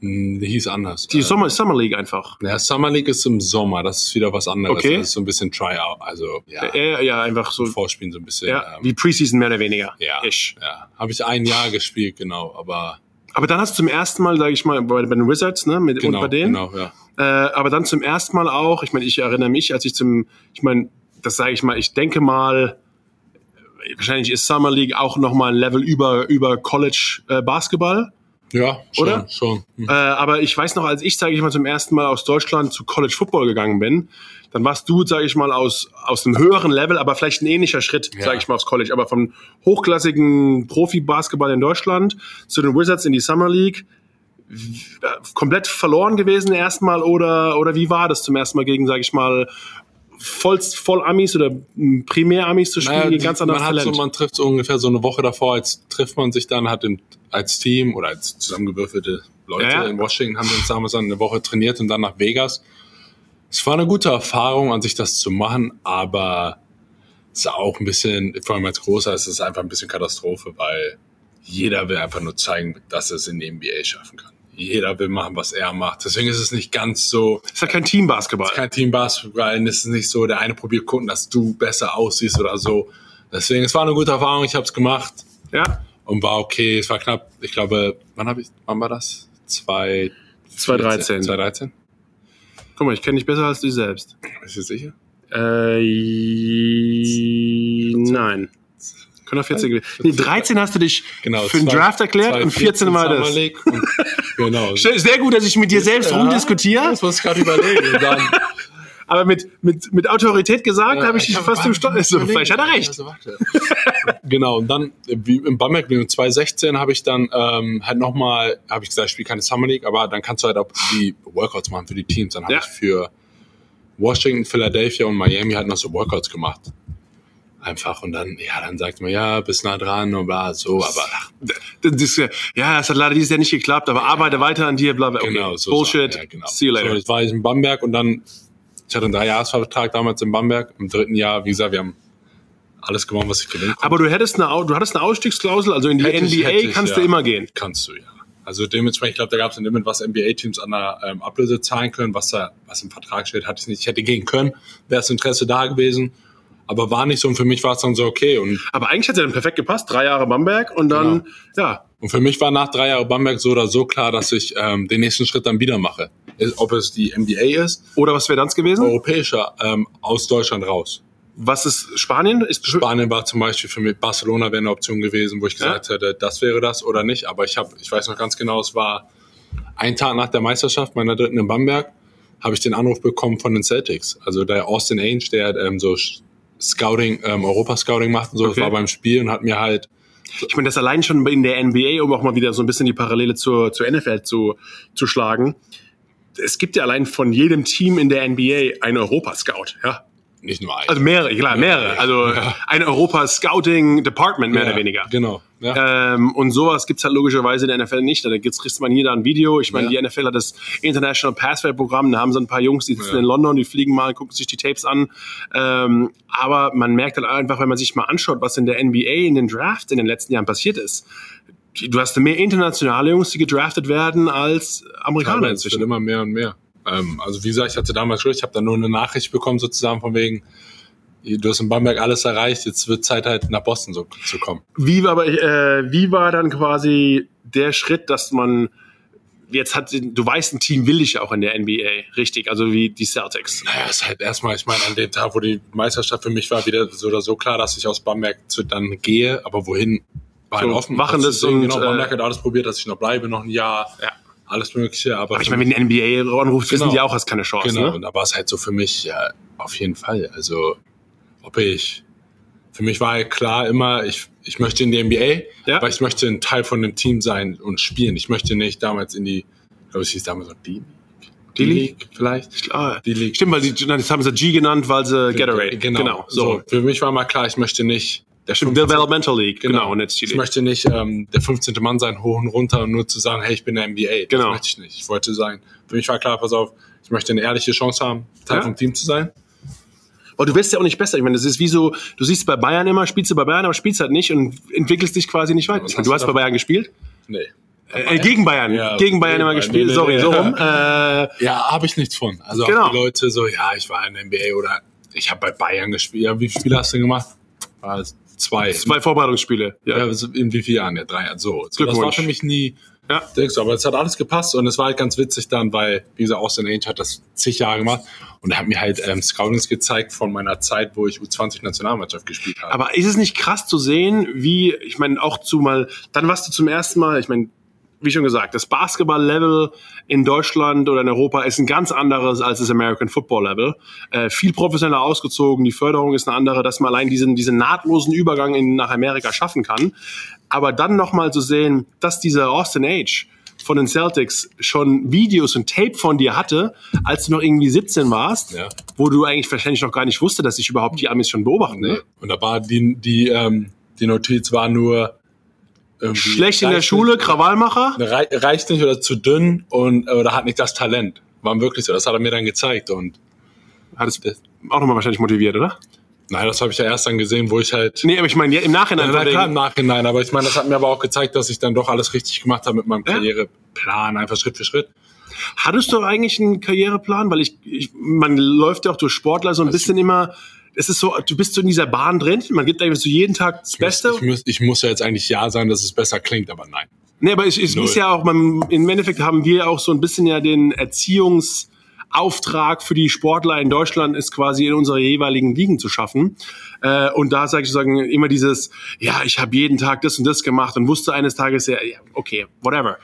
Hm, Die hieß anders. Die Äh, Summer, Summer League einfach. ja, Summer League ist im Sommer, das ist wieder was anderes. Okay. Das ist so ein bisschen Tryout, also ja, Ja, ja einfach so. Vorspielen so ein bisschen. Ja, ähm, wie Preseason mehr oder weniger. ja, Ish. ja. Habe ich ein Jahr gespielt, genau, aber Aber dann hast du zum ersten Mal, sage ich mal, bei, bei den Wizards, ne, mit genau, und bei denen. genau, ja. Äh, aber dann zum ersten Mal auch, ich meine, ich erinnere mich, als ich zum, ich meine, das sage ich mal, ich denke mal, wahrscheinlich ist Summer League auch nochmal ein Level über, über College äh, Basketball. Ja, schon, Oder? schon. Hm. Äh, aber ich weiß noch, als ich, sage ich mal, zum ersten Mal aus Deutschland zu College Football gegangen bin, dann warst du, sage ich mal, aus, aus einem höheren Level, aber vielleicht ein ähnlicher Schritt, Ja. sage ich mal, aufs College, aber vom hochklassigen Profi-Basketball in Deutschland zu den Wizards in die Summer League. äh, Komplett verloren gewesen erstmal oder, oder wie war das zum ersten Mal gegen, sage ich mal, voll, voll Amis oder primär Amis zu spielen, Naja, die ganz man anderes hat so, man trifft so ungefähr so eine Woche davor, als trifft man sich dann, hat im, als Team oder als zusammengewürfelte Leute Ja, ja. in Washington haben wir uns damals eine Woche trainiert und dann nach Vegas. Es war eine gute Erfahrung, an sich das zu machen, aber es ist auch ein bisschen, vor allem als Großer, es ist einfach ein bisschen Katastrophe, weil jeder will einfach nur zeigen, dass er es in die NBA schaffen kann. Jeder will machen, was er macht. Deswegen ist es nicht ganz so, ist ja kein Team-Basketball. es ist kein Team Basketball, und es ist nicht so, der eine probiert gucken, dass du besser aussiehst oder so. Deswegen, es war eine gute Erfahrung, ich habe es gemacht Ja, und war okay. Es war knapp, ich glaube, wann habe ich, wann war das? Zwei, 2013. 2013? Guck mal, ich kenne dich besser als du selbst. Bist du sicher? Äh, nein. Können auch 14 gewesen. Nee, 13 hast du dich Genau. für den zwei- Draft erklärt und 14 war das. Und, genau. Sehr gut, dass ich mit dir selbst rumdiskutiere, Das muss ich gerade überlegen. Und dann, aber mit, mit, mit Autorität gesagt habe ich dich fast im Stock. So, vielleicht hat er recht. Also, warte. genau, und dann, wie im Bamberg, wie im 2016, habe ich dann ähm, halt nochmal, habe ich gesagt, ich spiele keine Summer League, aber dann kannst du halt auch die Workouts machen für die Teams. Dann habe Ja. ich für Washington, Philadelphia und Miami halt noch so Workouts gemacht. Einfach und dann, ja, dann sagt man, ja, bist nah dran und bla, so, aber ach, Das ja- ja, es hat leider dieses Jahr nicht geklappt, aber arbeite weiter an dir, bla bla. Okay. genau, so. Bullshit. Sachen, Ja, genau. See you later. So, das war ich in Bamberg und dann, ich hatte einen Dreijahresvertrag damals in Bamberg. Im dritten Jahr, wie gesagt, wir haben alles gewonnen, was ich gewinnen konnte. aber du hättest eine, du hattest eine Ausstiegsklausel, also in die Hätte ich- NBA hätte ich, kannst ja. du immer gehen. Kannst du, ja. Also dementsprechend, ich glaube, da gab es ein Limit, was NBA-Teams an der ähm, Ablöse zahlen können, was da, was im Vertrag steht, hatte ich nicht. Ich hätte gehen können, wäre das Interesse da gewesen. aber war nicht so und für mich war es dann so okay. Und, Aber eigentlich hat er dann perfekt gepasst. Drei Jahre Bamberg und dann, Genau. ja, und für mich war nach drei Jahren Bamberg so oder so klar, dass ich ähm, den nächsten Schritt dann wieder mache. Ob es die NBA ist, oder was wäre dann gewesen? europäischer, ähm, aus Deutschland raus. Was ist Spanien? Ist Spanien war zum Beispiel für mich, Barcelona wäre eine Option gewesen, wo ich gesagt hätte, das wäre das oder nicht. Aber ich habe, ich weiß noch ganz genau, es war ein Tag nach der Meisterschaft meiner dritten in Bamberg, habe ich den Anruf bekommen von den Celtics. Also der Austin Ainge, der ähm, so Scouting, ähm, Europa-Scouting macht und so, Okay. das war beim Spiel und hat mir halt Ich meine, das allein schon in der NBA, um auch mal wieder so ein bisschen die Parallele zur, zur NFL zu, zu schlagen. Es gibt ja allein von jedem Team in der NBA einen Europa-Scout, ja. nicht nur ein. Also mehrere, klar, mehrere. Also Ja. ein Europa-Scouting-Department, mehr Ja, oder weniger. Genau. Ja. Ähm, und sowas gibt's halt logischerweise in der NFL nicht. Da gibt's, kriegt man hier da ein Video. Ich meine, die NFL hat das International Pathway-Programm. Da haben sie ein paar Jungs, die sitzen in London, die fliegen mal, gucken sich die Tapes an. Ähm, aber man merkt halt einfach, wenn man sich mal anschaut, was in der NBA, in den Drafts in den letzten Jahren passiert ist. Du hast mehr internationale Jungs, die gedraftet werden, als Amerikaner wird inzwischen. immer mehr und mehr. Ähm, also wie gesagt, ich hatte damals schon, ich habe dann nur eine Nachricht bekommen sozusagen von wegen, du hast in Bamberg alles erreicht, jetzt wird Zeit halt nach Boston so, zu kommen. Wie war, aber, äh, wie war dann quasi der Schritt, dass man jetzt hat, du weißt, ein Team will dich ja auch in der NBA, richtig, also wie die Celtics. Naja, ist halt erstmal, ich meine, an dem Tag, wo die Meisterschaft für mich war, wieder so oder so klar, dass ich aus Bamberg zu, dann gehe, aber wohin war So, halt offen. Wachendes und, Genau, Bamberg äh, hat alles probiert, dass ich noch bleibe, noch ein Jahr, Ja. alles Mögliche, aber, Aber ich meine, wenn die NBA anruft, wissen Genau. die auch, hast keine Chance. Genau, Ne? und da war es halt so für mich, ja, auf jeden Fall. Also, ob ich, für mich war halt klar immer, ich, ich möchte in die NBA, Ja. aber ich möchte ein Teil von dem Team sein und spielen. Ich möchte nicht damals in die, ich glaube, es hieß damals noch die, Die League? vielleicht. Ah, Die League. Stimmt, weil die, das haben sie G genannt, weil sie Gatorade. Genau. so. so. Für mich war mal klar, ich möchte nicht, der Stimmt, 15. Developmental League, genau, und jetzt die Ich League. möchte nicht ähm, der 15. Mann sein, hoch und runter und nur zu sagen, hey, ich bin der NBA. Genau. Das möchte ich nicht. Ich wollte sein. Für mich war klar, pass auf, ich möchte eine ehrliche Chance haben, Teil Ja. vom Team zu sein. Aber du wirst ja auch nicht besser. Ich meine, das ist wie so, du siehst bei Bayern immer, spielst du bei Bayern, aber spielst halt nicht und entwickelst dich quasi nicht weiter. Ich meine, du hast bei Bayern gespielt? Nee. Äh, gegen Bayern. Ja, gegen Bayern immer gespielt. Nee, Sorry, nee. so rum. Äh, Ja, habe ich nichts von. Also Genau. auch die Leute so, ja, ich war in der NBA oder ich habe bei Bayern gespielt. Ja, wie viele Spiele hast du gemacht? War zwei. zwei Vorbereitungsspiele. Ja. Ja, in wie vielen Jahren? Ja, drei. So. so das war für mich nie. Ja. Denkst du, aber es hat alles gepasst und es war halt ganz witzig dann, weil, wie gesagt, Austin Ainge hat das zig Jahre gemacht und er hat mir halt ähm, Scoutings gezeigt von meiner Zeit, wo ich U20-Nationalmannschaft gespielt habe. Aber ist es nicht krass zu sehen, wie, ich meine, auch zu mal, dann warst du zum ersten Mal, ich meine, wie schon gesagt, das Basketball-Level in Deutschland oder in Europa ist ein ganz anderes als das American Football-Level. Äh, viel professioneller ausgezogen, die Förderung ist eine andere, dass man allein diesen, diesen nahtlosen Übergang in, nach Amerika schaffen kann. Aber dann nochmal zu sehen, dass dieser Austin Age von den Celtics schon Videos und Tape von dir hatte, als du noch irgendwie 17 warst, Ja. wo du eigentlich wahrscheinlich noch gar nicht wusste, dass sich überhaupt die Amis schon beobachten. Ne? Und da war die, die, ähm, die Notiz war nur Schlecht in der Schule, nicht- Krawallmacher. rei- reicht nicht oder zu dünn und oder hat nicht das Talent. War wirklich so. Das hat er mir dann gezeigt und Hat es auch nochmal wahrscheinlich motiviert, oder? nein, das habe ich ja erst dann gesehen, wo ich halt Nee, aber ich meine, ja, im Nachhinein. Ja, klar, im Nachhinein, aber ich meine, das hat mir aber auch gezeigt, dass ich dann doch alles richtig gemacht habe mit meinem Ja. Karriereplan, einfach Schritt für Schritt. Hattest du eigentlich einen Karriereplan? Weil ich, ich man läuft ja auch durch Sportler so ein bisschen immer. Es ist so, du bist so in dieser Bahn drin. Man gibt eigentlich so jeden Tag das Beste. Ich muss, ich muss ja jetzt eigentlich ja sagen, dass es besser klingt, aber nein. Nee, aber es, es Null. ist ja auch, man, im Endeffekt haben wir auch so ein bisschen ja den Erziehungsauftrag für die Sportler in Deutschland ist quasi in unsere jeweiligen Ligen zu schaffen. Äh, und da sage ich sagen immer dieses, ja, ich habe jeden Tag das und das gemacht und wusste eines Tages ja, okay, whatever.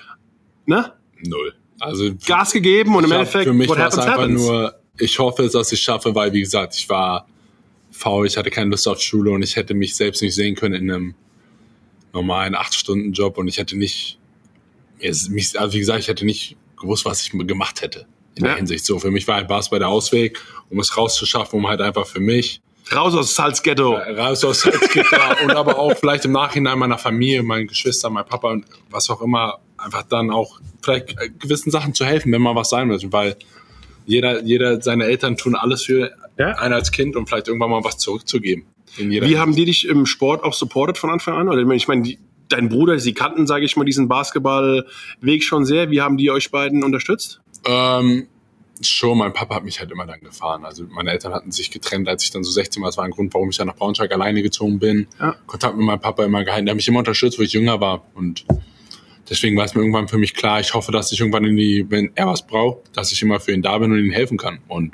Ne? Null. Also Gas gegeben und im ich hab- Endeffekt, für mich what war es happens, einfach happens. nur, ich hoffe, es, dass ich schaffe, weil wie gesagt, ich war faul, ich hatte keine Lust auf Schule und ich hätte mich selbst nicht sehen können in einem normalen acht Stunden Job und ich hätte nicht, es- mich, also wie gesagt, ich hätte nicht gewusst, was ich gemacht hätte in Ja. der Hinsicht. So für mich war halt Basketball der Ausweg, um es rauszuschaffen, um halt einfach für mich Raus aus Salzghetto. raus aus Salzgitter und aber auch vielleicht im Nachhinein meiner Familie, meinen Geschwistern, mein Papa und was auch immer, einfach dann auch vielleicht äh, gewissen Sachen zu helfen, wenn mal was sein muss, weil jeder, jeder, seine Eltern tun alles für Ja. einen als Kind und vielleicht irgendwann mal was zurückzugeben. Wie haben die dich im Sport auch supportet von Anfang an? Oder ich meine, ich meine, die, dein Bruder, sie kannten, sage ich mal, diesen Basketballweg schon sehr. Wie haben die euch beiden unterstützt? Ähm, Schon, mein Papa hat mich halt immer dann gefahren. Also meine Eltern hatten sich getrennt, als ich dann so 16 war. Das war ein Grund, warum ich dann nach Braunschweig alleine gezogen bin. Ja. Kontakt mit meinem Papa immer gehalten. Der hat mich immer unterstützt, wo ich jünger war. Und deswegen war es mir irgendwann für mich klar, ich hoffe, dass ich irgendwann in die, wenn er was braucht, dass ich immer für ihn da bin und ihm helfen kann. Und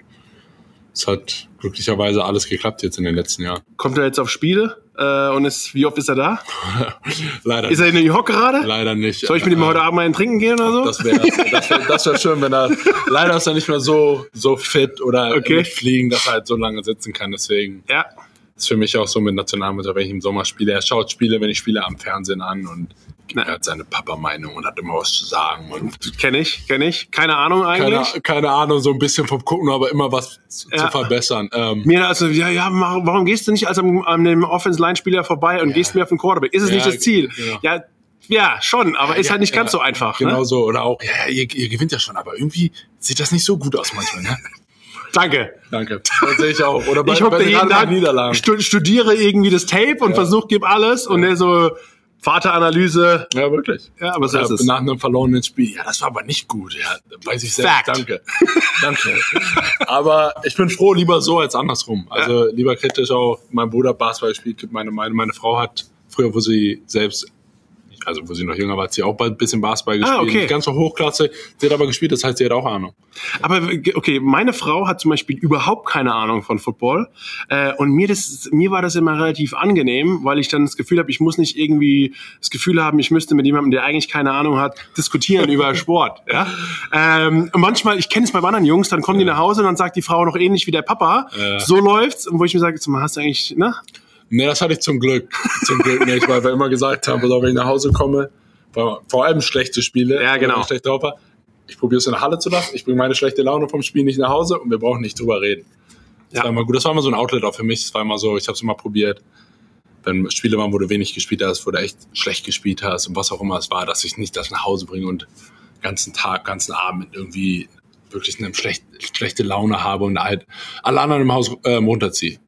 es hat glücklicherweise alles geklappt jetzt in den letzten Jahren. Kommt er jetzt auf Spiele? Äh, und ist, wie oft ist er da? Leider Ist er in New York gerade? Leider nicht. Soll ich mit ihm heute Abend mal einen trinken gehen oder so? Das wäre das wär, das wär schön, wenn er, leider ist er nicht mehr so, so fit oder Okay. Fliegen, dass er halt so lange sitzen kann. Deswegen Ja. Ist für mich auch so mit Nationalmannschaft, wenn ich im Sommer spiele. Er schaut Spiele, wenn ich spiele, am Fernsehen an und er hat seine Papa-Meinung und hat immer was zu sagen. Und Kenne ich, kenne ich. Keine Ahnung eigentlich. keine, keine Ahnung, so ein bisschen vom Gucken, aber immer was zu, Ja. zu verbessern. Ähm, Mir also, ja, ja, warum gehst du nicht als am, an dem Offense-Line-Spieler vorbei und Ja. gehst mir auf den Quarterback? Ist es Ja, nicht das Ziel? genau. Ja, ja, schon, aber ist ja, halt nicht ganz so einfach. Genau Ne? so. Oder auch, ja, ihr, ihr gewinnt ja schon, aber irgendwie sieht das nicht so gut aus manchmal. Ne? Danke. Danke. Das sehe ich auch. Oder bei, Ich bei da jeden Tag, Niederlagen. stu studiere irgendwie das Tape und Ja. versuch, gib alles und der so Vateranalyse. Ja, wirklich. Ja, aber so Ja, ist es. nach einem verlorenen Spiel. Ja, das war aber nicht gut. Ja, weiß ich selbst. Fact. Danke. Danke. aber ich bin froh, lieber so als andersrum. Also lieber kritisch auch. Mein Bruder Basketball spielt, meine Meinung. Meine Frau hat früher, wo sie selbst also wo sie noch jünger war, hat sie auch ein bisschen Basketball gespielt. Ah, okay. Nicht ganz so Hochklasse. Sie hat aber gespielt, das heißt, sie hat auch Ahnung. Aber okay, meine Frau hat zum Beispiel überhaupt keine Ahnung von Football. Äh, und mir, das, mir war das immer relativ angenehm, weil ich dann das Gefühl habe, ich muss nicht irgendwie das Gefühl haben, ich müsste mit jemandem, der eigentlich keine Ahnung hat, diskutieren über Sport. Ja? Ähm, manchmal, ich kenne es bei anderen Jungs, dann kommen die nach Hause und dann sagt die Frau noch ähnlich wie der Papa. Ja. So läuft's. Und wo ich mir sage, hast du eigentlich, ne? Nee, das hatte ich zum Glück. Zum Glück nicht, weil wir immer gesagt haben, auf, wenn ich nach Hause komme, vor allem schlechte Spiele, Ja, genau. wenn ich schlecht drauf war, ich probiere es in der Halle zu lassen, ich bringe meine schlechte Laune vom Spiel nicht nach Hause und wir brauchen nicht drüber reden. Das Ja. war immer gut. Das war immer so ein Outlet auch für mich. Das war immer so, ich habe es immer probiert. Wenn Spiele waren, wo du wenig gespielt hast, wo du echt schlecht gespielt hast und was auch immer es war, dass ich nicht das nach Hause bringe und den ganzen Tag, ganzen Abend irgendwie wirklich eine schlecht, schlechte Laune habe und halt alle anderen im Haus ähm, runterziehe.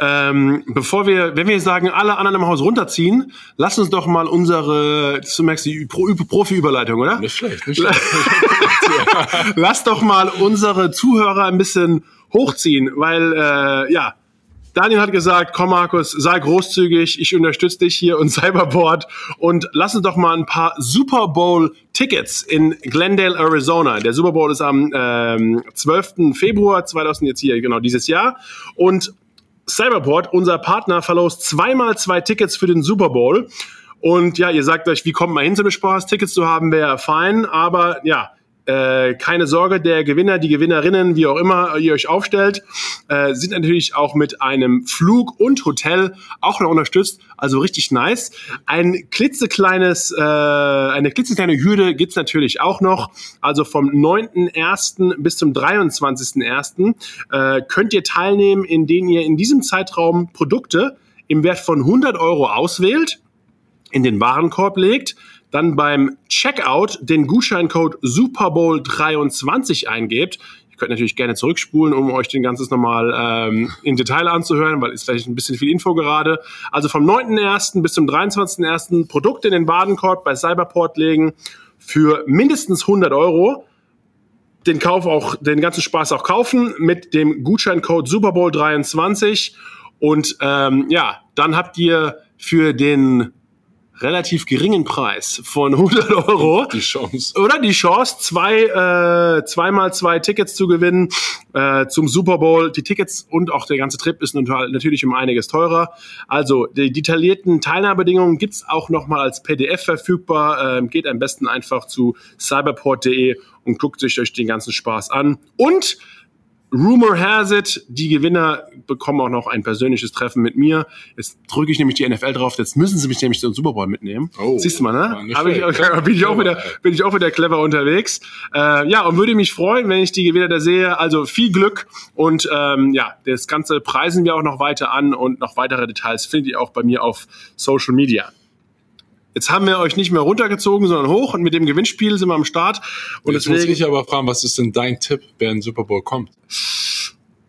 Ähm, bevor wir, wenn wir sagen, alle anderen im Haus runterziehen, lass uns doch mal unsere, du merkst die Pro Profi-Überleitung, oder? Nicht schlecht, nicht schlecht. Lass doch mal unsere Zuhörer ein bisschen hochziehen, weil, äh, ja, Daniel hat gesagt, komm Markus, sei großzügig, ich unterstütze dich hier und Cyberboard und lass uns doch mal ein paar Super Bowl Tickets in Glendale, Arizona. Der Super Bowl ist am ähm, 12. Februar 2000 jetzt hier, genau dieses Jahr und Cyberport, unser Partner, verlost zweimal zwei Tickets für den Super Bowl. Und ja, ihr sagt euch, wie kommt man hin zu dem Spaß? Tickets zu haben wäre fein, aber ja, äh, keine Sorge, der Gewinner, die Gewinnerinnen, wie auch immer ihr euch aufstellt, äh, sind natürlich auch mit einem Flug und Hotel auch noch unterstützt. Also richtig nice. Ein klitzekleines, äh, eine klitzekleine Hürde gibt's natürlich auch noch. Also vom 9.1. bis zum 23.1. Äh, könnt ihr teilnehmen, indem ihr in diesem Zeitraum Produkte im Wert von 100 Euro auswählt in den Warenkorb legt, dann beim Checkout den Gutscheincode Super Bowl 23 eingebt. Ihr könnt natürlich gerne zurückspulen, um euch den ganzes nochmal ähm, in Detail anzuhören, weil ist vielleicht ein bisschen viel Info gerade. Also vom 9.1. bis zum 23.1. Produkte in den Warenkorb bei Cyberport legen für mindestens 100 Euro den Kauf auch, den ganzen Spaß auch kaufen mit dem Gutscheincode Super Bowl 23 und ähm, ja, dann habt ihr für den relativ geringen Preis von 100 Euro Die Chance. oder die Chance, zwei, äh, zweimal zwei Tickets zu gewinnen äh, zum Super Bowl. Die Tickets und auch der ganze Trip ist nat- natürlich um einiges teurer. Also die detaillierten Teilnahmebedingungen gibt's auch nochmal als PDF verfügbar. Ähm, geht am besten einfach zu cyberport.de und guckt sich euch den ganzen Spaß an. Und Rumor has it, die Gewinner bekommen auch noch ein persönliches Treffen mit mir. Jetzt drücke ich nämlich die NFL drauf, jetzt müssen sie mich nämlich zum Super Bowl mitnehmen. Oh, Siehst du mal, ne? Hab ich, schlecht. bin, ich auch wieder, bin ich auch wieder clever unterwegs. Äh, ja, und würde mich freuen, wenn ich die Gewinner da sehe. Also viel Glück und ähm, ja, das Ganze preisen wir auch noch weiter an und noch weitere Details findet ihr auch bei mir auf Social Media. Jetzt haben wir euch nicht mehr runtergezogen, sondern hoch und mit dem Gewinnspiel sind wir am Start. Und jetzt muss deswegen, ich aber fragen, was ist denn dein Tipp, wer in den Super Bowl kommt?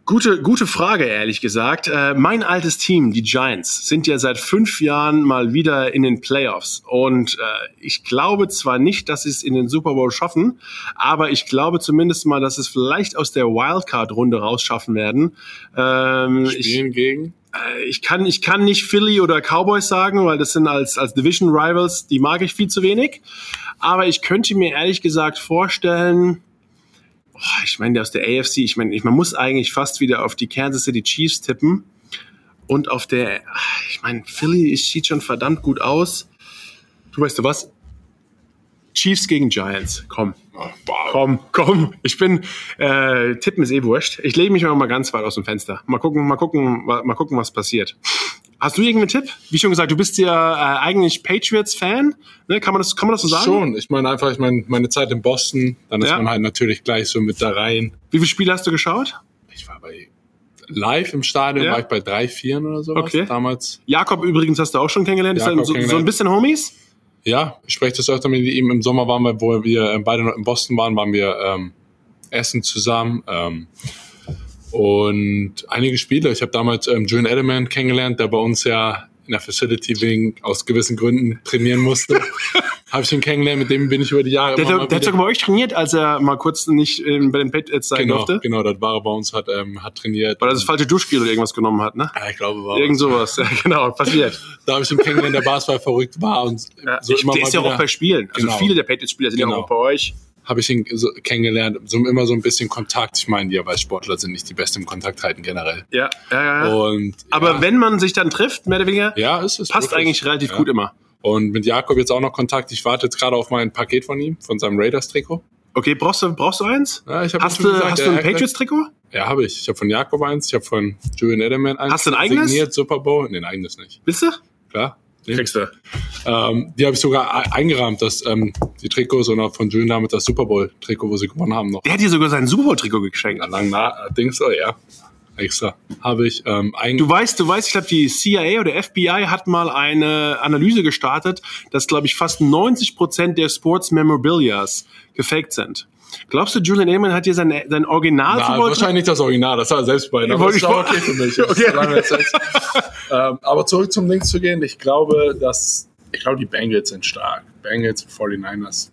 Gute, gute Frage, ehrlich gesagt. Äh, mein altes Team, die Giants, sind ja seit fünf Jahren mal wieder in den Playoffs. Und äh, ich glaube zwar nicht, dass sie es in den Super Bowl schaffen, aber ich glaube zumindest mal, dass es vielleicht aus der Wildcard-Runde rausschaffen werden. Ähm, Spielen gegen? äh, ich kann, ich kann nicht Philly oder Cowboys sagen, weil das sind als, als Division Rivals, die mag ich viel zu wenig. Aber ich könnte mir ehrlich gesagt vorstellen, ich meine, der aus der AFC, ich meine, ich, man muss eigentlich fast wieder auf die Kansas City Chiefs tippen. Und auf der, ich meine, Philly sieht schon verdammt gut aus. Du weißt du was? Chiefs gegen Giants. Komm. Komm, komm. Ich bin, äh, tippen ist eh wurscht. Ich lege mich mal ganz weit aus dem Fenster. Mal gucken, mal gucken, mal gucken, was passiert. Hast du irgendeinen Tipp? Wie schon gesagt, du bist ja äh, eigentlich Patriots-Fan. Ne? Kann man das, kann man das so sagen? Schon. Ich meine einfach, ich meine, meine Zeit in Boston, dann ist Ja. man halt natürlich gleich so mit da rein. Wie viele Spiele hast du geschaut? Ich war bei live im Stadion, Ja. war ich bei drei, vieren oder sowas Okay. damals. Jakob übrigens hast du auch schon kennengelernt. Ist Jakob so, so ein bisschen Homies? Ja, ich spreche das öfter mit ihm. Im Sommer waren wir, wo wir äh, beide noch in Boston waren, waren wir ähm, essen zusammen. Ähm, und einige Spiele. Ich habe damals ähm, Julian Edelman kennengelernt, der bei uns ja in der Facility wegen aus gewissen Gründen trainieren musste. habe ich ihn kennengelernt, mit dem bin ich über die Jahre Der, der, der hat sogar bei euch trainiert, als er mal kurz nicht ähm, bei den Patriots sein genau, durfte. genau, das war er bei uns, hat, ähm, hat trainiert. Weil er das falsche Duschgel oder irgendwas genommen hat, ne? ja, ich glaube, war Irgend sowas. Ja, genau, passiert. Da habe ich ihn kennengelernt, der Basketball verrückt war und Ja, so ich, immer der mal ist ja auch bei Spielen. Also Genau. viele der Patriots-Spieler sind ja Genau. auch bei euch. Habe ich ihn so kennengelernt, so immer so ein bisschen Kontakt. Ich meine, die weil Sportler sind nicht die Besten im Kontakt halten generell. Ja, ja, ja. Und Aber ja, wenn man sich dann trifft, mehr oder weniger, ja, es ist passt wirklich- eigentlich relativ ja. gut immer. Und mit Jakob jetzt auch noch Kontakt. Ich warte jetzt gerade auf mein Paket von ihm, von seinem Raiders-Trikot. Okay, brauchst du, brauchst du eins? Ja, ich hab Hast du, gesagt, hast du ein Patriots-Trikot? Ja, habe ich. Ich habe von Jakob eins, ich habe von Julian Edelman eins. Hast du ein eigenes? Signiert Super Bowl. Nee, ein eigenes nicht. Willst du? Klar. Kriegst du. Ähm, die habe ich sogar e- eingerahmt, dass ähm, die Trikots und auch von Julian damit das Super Bowl-Trikot, wo sie gewonnen haben, noch. Der hat dir sogar sein Super Bowl-Trikot geschenkt. Na, lang na, Dings, oh, ja. Extra. Habe ich ähm, ein, Du weißt, du weißt, ich glaube, die CIA oder FBI hat mal eine Analyse gestartet, dass, glaube ich, fast 90 Prozent der Sports Memorabilias gefaked sind. Glaubst du, Julian Edelman hat dir sein, sein Original Na, wahrscheinlich nicht das Original, das hat er selbst bei. Aber das ist ich okay für mich. Okay. Ähm, aber zurück zum Ding zu gehen, ich glaube, dass ich glaube, die Bengals sind stark. Bengals, 49ers.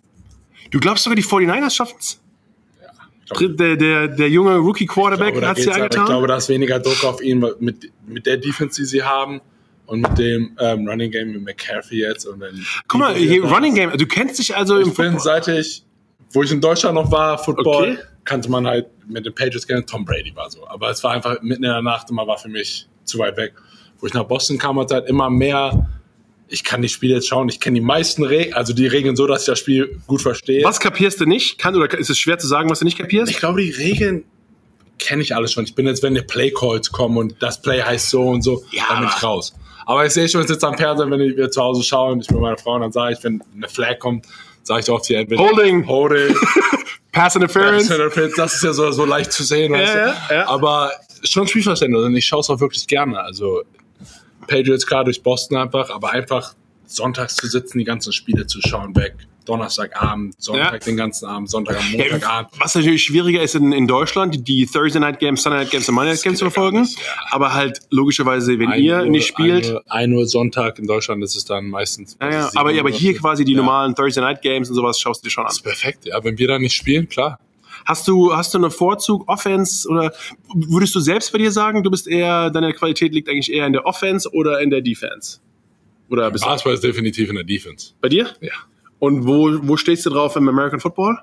Du glaubst sogar, die 49ers schaffen es? Ich glaube, Der, der, der junge Rookie-Quarterback hat es dir halt- ich angetan? glaube, da ist weniger Druck auf ihn mit, mit der Defense, die sie haben und mit dem ähm, Running Game mit McCaffrey jetzt. Und dann Guck mal, hier Running Game, du kennst dich also im Ich bin, Football. seit ich, wo ich in Deutschland noch war, Football, Okay. kannte man halt mit den Patriots gerne, Tom Brady war so. Aber es war einfach mitten in der Nacht immer war für mich zu weit weg. Wo ich nach Boston kam, hat halt immer mehr, ich kann die Spiele jetzt schauen, ich kenne die meisten Regeln, also die Regeln so, dass ich das Spiel gut verstehe. Was kapierst du nicht? Kann, oder ist es schwer zu sagen, was du nicht kapierst? Ich glaube, die Regeln kenne ich alles schon. Ich bin jetzt, wenn die Play-Calls kommen und das Play heißt so und so, Ja, dann bin ich raus. Aber ich sehe schon jetzt am Fernsehen, wenn wir zu Hause schauen, ich mit meiner Frau, und dann sage ich, wenn eine Flag kommt, sage ich oft hier entweder Holding. Holding, Pass Interference. das ist ja so, so leicht zu sehen. weißt du? ja, ja. Aber schon Spielverständnis und ich schaue es auch wirklich gerne. Also Patriots klar durch Boston einfach, aber einfach sonntags zu sitzen, die ganzen Spiele zu schauen, weg. Donnerstagabend, Sonntag Ja. den ganzen Abend, Sonntag am Ja, Montagabend. was natürlich schwieriger ist in, in Deutschland, die Thursday Night Games, Sunday Night Games und Monday Night Games zu verfolgen. nicht, ja. Aber halt logischerweise, wenn Ein ihr Uhr- nicht spielt, Ein Uhr, ein Uhr Sonntag in Deutschland ist es dann meistens. ja, ja, aber, aber hier quasi die normalen Thursday Night Games und sowas schaust du dir schon an. Das ist perfekt, ja. Wenn wir da nicht spielen, klar. Hast du, hast du eine Vorzug, Offense oder würdest du selbst bei dir sagen, du bist eher, deine Qualität liegt eigentlich eher in der Offense oder in der Defense? Oder bist du Basketball ist definitiv in der Defense. bei dir? Ja. Und wo, wo stehst du drauf im American Football?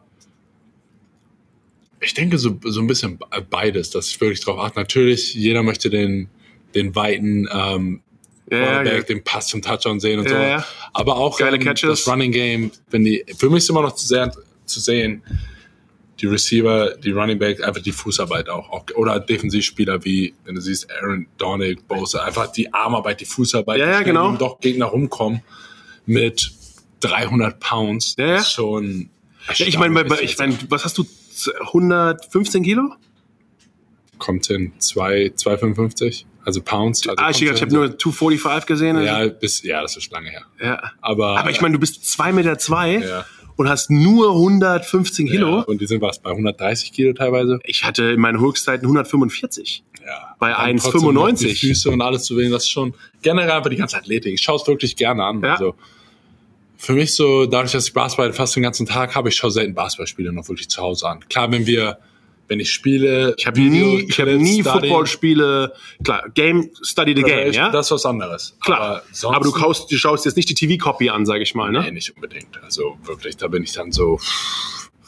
Ich denke so, so ein bisschen beides, dass ich wirklich drauf achte. Natürlich, jeder möchte den, den weiten ähm, Quarterback, den Pass zum Touchdown sehen und Ja, so. ja. Aber auch Geile ähm, Catches. das Running Game, wenn die, für mich ist immer noch zu sehr zu sehen, die Receiver, die Running Back, einfach die Fußarbeit auch. auch oder Defensivspieler wie, wenn du siehst, Aaron Donald, Bosa, einfach die Armarbeit, die Fußarbeit, Ja, wie ja, genau. eben doch Gegner rumkommen mit 300 Pounds. Ja, ja. schon. Ja, ich meine, ich meine, was hast du? 115 Kilo? kommt hin 2, 255, also Pounds. Also Ah, ich, ich habe nur 245 gesehen. ja, bis, ja, das ist lange her. Ja. Aber, Aber ich meine, du bist 2 Meter zwei Ja. und hast nur 115 Kilo. Ja, und die sind was bei 130 Kilo teilweise. Ich hatte in meinen Höchstzeiten 145. Ja. Bei Dann trotzdem noch Die 1,95. Füße und alles zu wenig, das ist schon generell einfach die ganze Athletik. Ich schaue es wirklich gerne an. Ja. Also für mich so, dadurch, dass ich Basketball fast den ganzen Tag habe, ich schaue selten Basketballspiele noch wirklich zu Hause an. Klar, wenn wir, wenn ich spiele, Ich habe nie, ich habe nie Footballspiele, klar, Game, Study the Game, ja? Das ist was anderes. klar. Aber, sonst, Aber du, kaufst, du schaust jetzt nicht die TV-Copy an, sage ich mal, Nee, ne? nicht unbedingt. Also wirklich, da bin ich dann so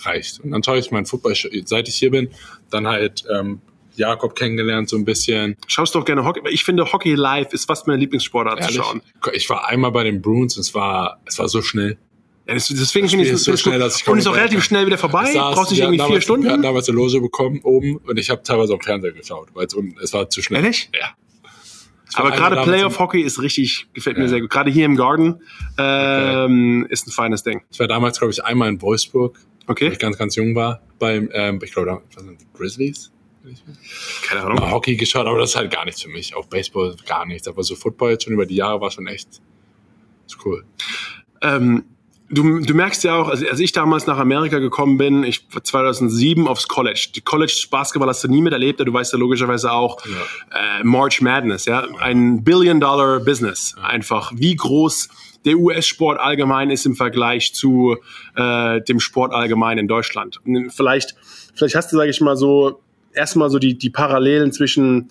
reicht. Und dann schaue ich meinen Football, seit ich hier bin, dann halt ähm, Jakob kennengelernt so ein bisschen. Schaust doch gerne Hockey. Ich finde, Hockey live ist fast meine Lieblingssportart zu schauen. ich war einmal bei den Bruins und es war, es war so schnell. Ja, das, deswegen finde ich es ist so schnell, dass ich Und ist auch relativ schnell wieder vorbei. Ich saß- Brauchst nicht irgendwie vier damals, Stunden. Wir hatten damals eine Loge bekommen oben und ich habe teilweise am Fernseher geschaut, weil es, war zu schnell. Ehrlich? Ja. Aber gerade damals Playoff Hockey ist richtig, gefällt mir sehr gut. Gerade hier im Garden ähm, ist ein feines Ding. Ich war damals, glaube ich, einmal in Wolfsburg, wo Okay? ich ganz, ganz jung war, beim, ähm, ich glaube, die Grizzlies. Keine Ahnung. Hockey geschaut, aber das ist halt gar nichts für mich. Auch Baseball gar nichts. Aber so Football jetzt schon über die Jahre war schon echt ist cool. Ähm, du, du merkst ja auch, also als ich damals nach Amerika gekommen bin, ich war 2007 aufs College. Die College Basketball hast du nie miterlebt, du weißt ja logischerweise auch äh, March Madness, ja, ein Billion Dollar Business. Einfach wie groß der US-Sport allgemein ist im Vergleich zu äh, dem Sport allgemein in Deutschland. Vielleicht, vielleicht hast du, sage ich mal so, erstmal so die, die Parallelen zwischen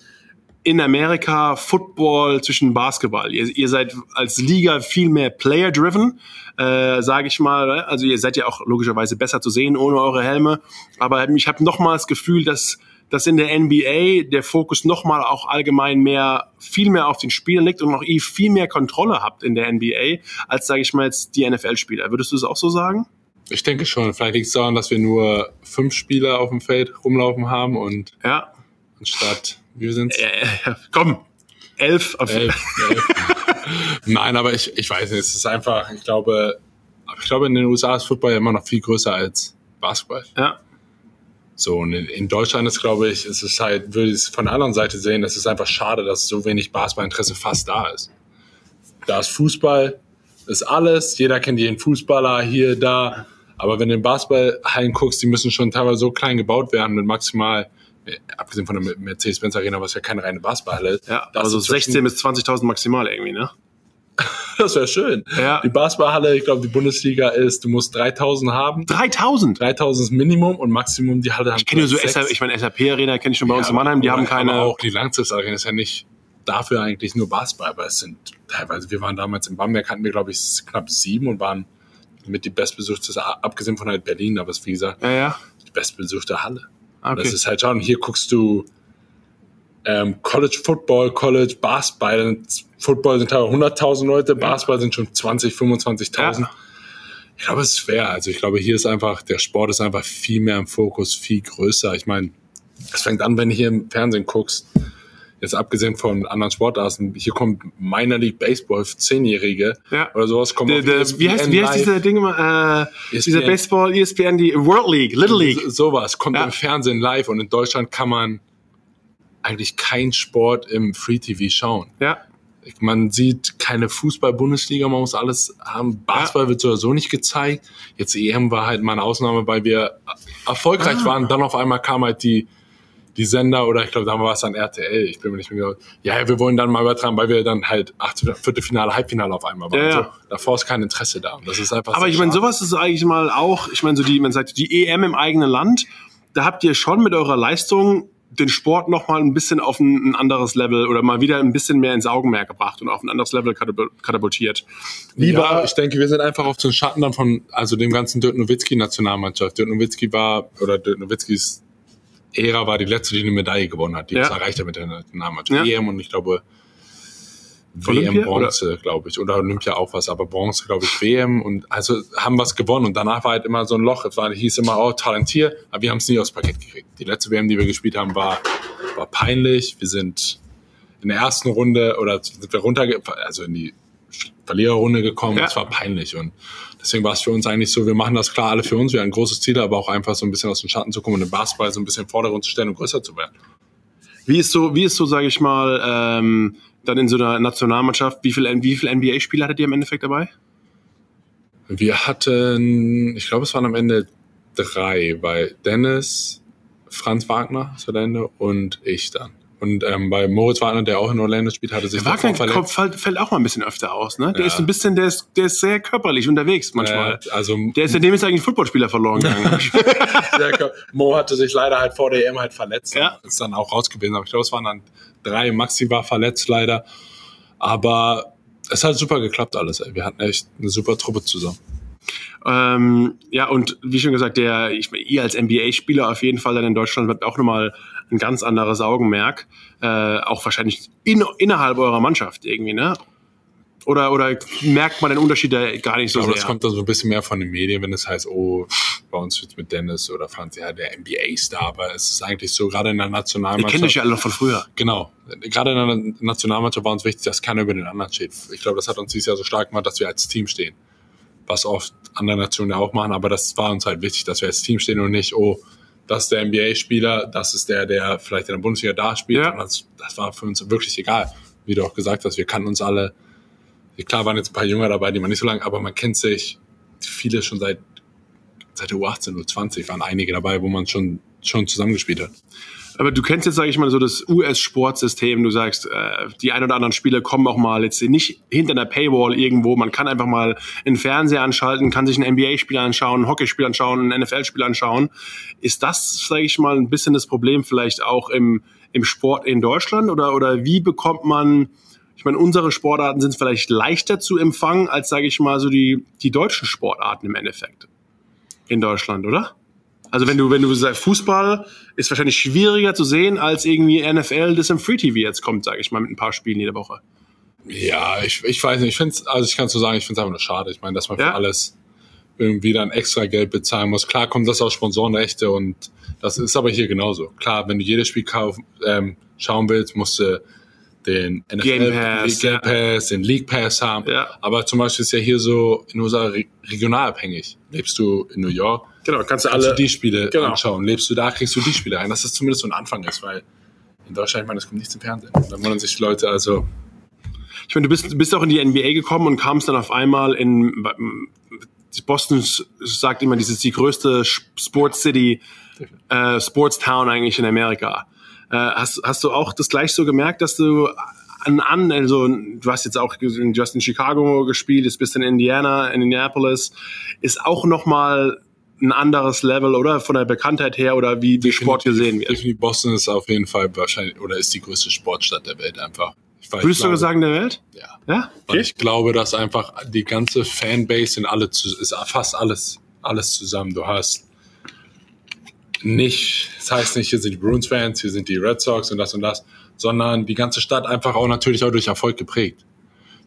in Amerika Football zwischen Basketball. Ihr, ihr seid als Liga viel mehr player-driven, äh, sage ich mal. ne? Also ihr seid ja auch logischerweise besser zu sehen ohne eure Helme. Aber ich habe nochmal das Gefühl, dass, dass in der NBA der Fokus nochmal auch allgemein mehr, viel mehr auf den Spielern liegt und noch ihr viel mehr Kontrolle habt in der NBA, als, sage ich mal, jetzt die NFL-Spieler. Würdest du das auch so sagen? Ich denke schon. Vielleicht liegt es daran, dass wir nur fünf Spieler auf dem Feld rumlaufen haben und Ja. anstatt, wir sind Äh, komm, elf. Auf, elf, elf. Nein, aber ich, ich weiß nicht, es ist einfach, ich glaube, ich glaube, in den USA ist Football ja immer noch viel größer als Basketball. Ja. So, und in, in Deutschland ist, glaube ich, es ist halt, würde ich es von der anderen Seite sehen, es ist einfach schade, dass so wenig Basketballinteresse fast da ist. Da ist Fußball, ist alles, jeder kennt jeden Fußballer hier, da. Aber wenn du in Basketballhallen guckst, die müssen schon teilweise so klein gebaut werden mit maximal, äh, abgesehen von der Mercedes-Benz Arena, was ja keine reine Basketballhalle ist. Ja, also ist zwischen- 16 bis 20.000 maximal irgendwie, ne? Das wäre schön. Ja. Die Basketballhalle, ich glaube, die Bundesliga ist, du musst 3000 haben. 3000. 3000 ist Minimum und Maximum die Halle haben Ich kenne nur so SAP, ich meine SAP Arena kenne ich schon bei uns Ja, in Mannheim, die haben keine Aber auch die Langziffer Arena ist ja nicht dafür eigentlich nur Basketball, aber es sind teilweise, wir waren damals in Bamberg, hatten wir, glaube ich, knapp sieben und waren mit die bestbesuchte, abgesehen von halt Berlin, aber es ist wie gesagt, Ja, ja. die bestbesuchte Halle. Ah, Okay. Das ist halt schon, hier guckst du ähm, College Football, College Basketball, Football sind teilweise 100.000 Leute, Basketball sind schon 20, 25.000. Ja. Ich glaube, es ist schwer. Also ich glaube, hier ist einfach, der Sport ist einfach viel mehr im Fokus, viel größer. Ich meine, es fängt an, wenn du hier im Fernsehen guckst, jetzt abgesehen von anderen Sportarten, hier kommt Minor League Baseball Zehnjährige Ja. oder sowas. Kommen auf der, ESPN wie heißt, wie heißt dieser Ding immer? Äh, ESPN. dieser Baseball, ESPN, die World League, Little League. So- Sowas kommt Ja. im Fernsehen live und in Deutschland kann man eigentlich keinen Sport im Free TV schauen. Ja. Man sieht keine Fußball-Bundesliga, man muss alles haben. Basketball wird so oder so nicht gezeigt. Jetzt EM war halt mal eine Ausnahme, weil wir erfolgreich Ah. waren. Dann auf einmal kam halt die, die Sender oder ich glaube, da war es dann RTL. Ich bin mir nicht mehr genau. Ja, wir wollen dann mal übertragen, weil wir dann halt Achtel- Viertelfinale, Halbfinale auf einmal waren. Ja, ja. So, davor ist kein Interesse da. Und das ist einfach Aber ich meine, sowas ist eigentlich mal auch, ich meine, so die, man sagt, die EM im eigenen Land, da habt ihr schon mit eurer Leistung den Sport noch mal ein bisschen auf ein, anderes Level oder mal wieder ein bisschen mehr ins Augenmerk gebracht und auf ein anderes Level katapul- katapultiert. Lieber, ja, ich denke, wir sind einfach auf den Schatten dann von, also dem ganzen Dirk Nowitzki-Nationalmannschaft. Dirk Nowitzki war, oder Dirk Nowitzkis Ära war die letzte, die eine Medaille gewonnen hat. Die Ja. erreicht hat mit der Nationalmannschaft. Ja. EM und ich glaube, Olympia, WM Bronze, glaube ich. Oder Olympia auch was, aber Bronze, glaube ich, WM und also haben was gewonnen und danach war halt immer so ein Loch. Es war, hieß immer, oh, talentiert, aber wir haben es nie aufs Parkett gekriegt. Die letzte WM, die wir gespielt haben, war, war peinlich. Wir sind in der ersten Runde oder sind wir runter, also in die Verliererrunde gekommen. Ja. Das war peinlich und deswegen war es für uns eigentlich so, wir machen das klar alle für uns. Wir haben ein großes Ziel, aber auch einfach so ein bisschen aus dem Schatten zu kommen und den Basketball so ein bisschen im Vordergrund zu stellen und größer zu werden. wie ist so, wie ist so, sage ich mal, ähm, dann in so einer Nationalmannschaft, wie viel, wie viel NBA-Spieler hattet ihr im Endeffekt dabei? Wir hatten, ich glaube, es waren am Ende drei, weil Dennis, Franz Wagner zu Ende und ich dann. Und ähm, bei Moritz Wagner, der auch in Orlando spielt, hatte sich der Wagner verletzt. Fällt, fällt auch mal ein bisschen öfter aus, ne? Der ja. ist ein bisschen, der ist, der ist sehr körperlich unterwegs manchmal. Äh, also, der ist, dem ist eigentlich ein Footballspieler verloren gegangen. Mo hatte sich leider halt vor der EM halt verletzt. Ja. Ist dann auch raus gewesen. Aber ich glaube, es waren dann drei. Maxi war verletzt leider. Aber es hat super geklappt alles. Ey. Wir hatten echt eine super Truppe zusammen. Ähm, ja, und wie schon gesagt, der, ich, ihr als NBA-Spieler auf jeden Fall dann in Deutschland wird auch nochmal ein ganz anderes Augenmerk. Äh, auch wahrscheinlich in, innerhalb eurer Mannschaft irgendwie, ne? Oder, oder merkt man den Unterschied da gar nicht so ich glaube, sehr? Das kommt dann so ein bisschen mehr von den Medien, wenn es heißt, oh, bei uns wird mit Dennis oder Franz, ja, der NBA-Star, aber es ist eigentlich so, gerade in der Nationalmannschaft. Ihr kennt euch ja alle noch von früher. Genau. Gerade in der Nationalmannschaft war uns wichtig, dass keiner über den anderen steht. Ich glaube, das hat uns dieses Jahr so stark gemacht, dass wir als Team stehen. Was oft andere Nationen ja auch machen, aber das war uns halt wichtig, dass wir als Team stehen und nicht, oh, das ist der NBA-Spieler, das ist der, der vielleicht in der Bundesliga da spielt. Ja. Das, das, war für uns wirklich egal. Wie du auch gesagt hast, wir kannten uns alle. Klar waren jetzt ein paar Jünger dabei, die man nicht so lange, aber man kennt sich viele schon seit, seit der U18, U20 waren einige dabei, wo man schon, schon zusammengespielt hat. Aber du kennst jetzt, sage ich mal, so das US-Sportsystem. Du sagst, äh, die ein oder anderen Spiele kommen auch mal jetzt nicht hinter einer Paywall irgendwo. Man kann einfach mal einen Fernseher anschalten, kann sich ein NBA-Spiel anschauen, ein Hockeyspiel anschauen, ein NFL-Spiel anschauen. Ist das, sage ich mal, ein bisschen das Problem vielleicht auch im, im Sport in Deutschland? Oder, oder wie bekommt man, ich meine, unsere Sportarten sind vielleicht leichter zu empfangen als, sage ich mal, so die, die deutschen Sportarten im Endeffekt in Deutschland, oder? Also wenn du, wenn du sagst, Fußball ist wahrscheinlich schwieriger zu sehen als irgendwie NFL, das im Free TV jetzt kommt, sage ich mal, mit ein paar Spielen jede Woche. Ja, ich, ich weiß nicht, ich finde also ich kann so sagen, ich finde es einfach nur schade. Ich meine, dass man ja. für alles irgendwie dann extra Geld bezahlen muss. Klar kommt das aus Sponsorenrechte und das ist aber hier genauso. Klar, wenn du jedes Spiel kauf, ähm, schauen willst, musst du den NFL Game Pass, Game Pass ja. den League Pass haben. Ja. Aber zum Beispiel ist ja hier so in USA regional abhängig. Lebst du in New York, Genau, kannst du alle. Kannst du die Spiele genau. anschauen. Lebst du da, kriegst du die Spiele ein. Dass das zumindest so ein Anfang ist, weil in Deutschland, ich meine, das kommt nichts im Fernsehen. Da wundern sich die Leute also. Ich meine, du bist, bist auch in die NBA gekommen und kamst dann auf einmal in Boston sagt immer, das ist die größte Sports City, äh, Sports Town eigentlich in Amerika. Äh, hast, hast du auch das gleich so gemerkt, dass du an, an also du hast jetzt auch just in Chicago gespielt, jetzt bist in Indiana, in Indianapolis, ist auch nochmal ein anderes Level, oder? Von der Bekanntheit her oder wie, wie Sport gesehen wird. Definitiv Boston ist auf jeden Fall wahrscheinlich oder ist die größte Sportstadt der Welt einfach. Würdest du sagen der Welt? Ja. Ja? Okay. Weil ich glaube, dass einfach die ganze Fanbase in alle ist fast alles, alles zusammen. Du hast nicht, das heißt nicht, hier sind die Bruins-Fans, hier sind die Red Sox und das und das, sondern die ganze Stadt einfach auch natürlich auch durch Erfolg geprägt.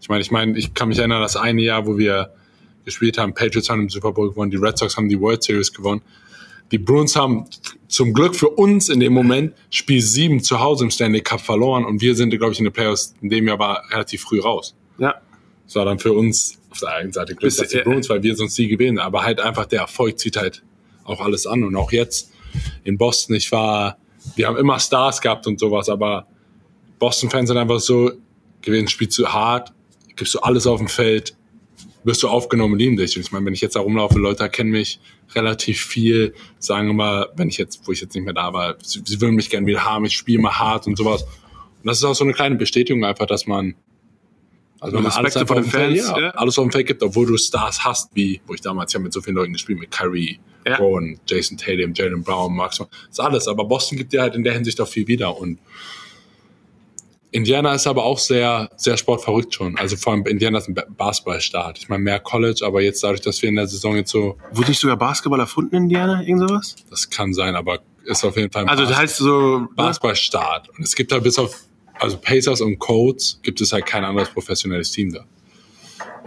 Ich meine, ich meine, ich kann mich erinnern, das eine Jahr, wo wir gespielt haben. Patriots haben den Super Bowl gewonnen, die Red Sox haben die World Series gewonnen. Die Bruins haben zum Glück für uns in dem Moment Spiel 7 zu Hause im Stanley Cup verloren und wir sind, glaube ich, in den Playoffs in dem Jahr war relativ früh raus. Ja. Das war dann für uns auf der einen Seite Glück, dass die Bruins, weil wir sonst nie gewinnen, aber halt einfach der Erfolg zieht halt auch alles an und auch jetzt in Boston, ich war, wir haben immer Stars gehabt und sowas, aber Boston-Fans sind einfach so, gewinnen spielst zu hart, gibst du alles auf dem Feld, wirst du aufgenommen, lieben dich. Und ich meine, wenn ich jetzt da rumlaufe, Leute kennen mich relativ viel, sagen immer, wenn ich jetzt, wo ich jetzt nicht mehr da war, sie, sie würden mich gerne wieder haben, ich spiele mal hart und sowas. Und das ist auch so eine kleine Bestätigung einfach, dass man, also wenn man alles von den Fans, Feld, ja, ja. alles auf dem Feld gibt, obwohl du Stars hast, wie, wo ich damals ja mit so vielen Leuten gespielt, mit Kyrie, ja. Rowan, Jason Tatum, Jalen Brown, Max, das ist alles. Aber Boston gibt dir halt in der Hinsicht auch viel wieder und Indiana ist aber auch sehr, sehr sportverrückt schon. Also vor allem Indiana ist ein Basketballstaat. Ich meine, mehr College, aber jetzt dadurch, dass wir in der Saison jetzt so. Wurde nicht sogar Basketball erfunden in Indiana? Irgend sowas? Das kann sein, aber ist auf jeden Fall ein Also das heißt so. Ne? Basketballstaat. Und es gibt halt bis auf, also Pacers und Colts gibt es halt kein anderes professionelles Team da.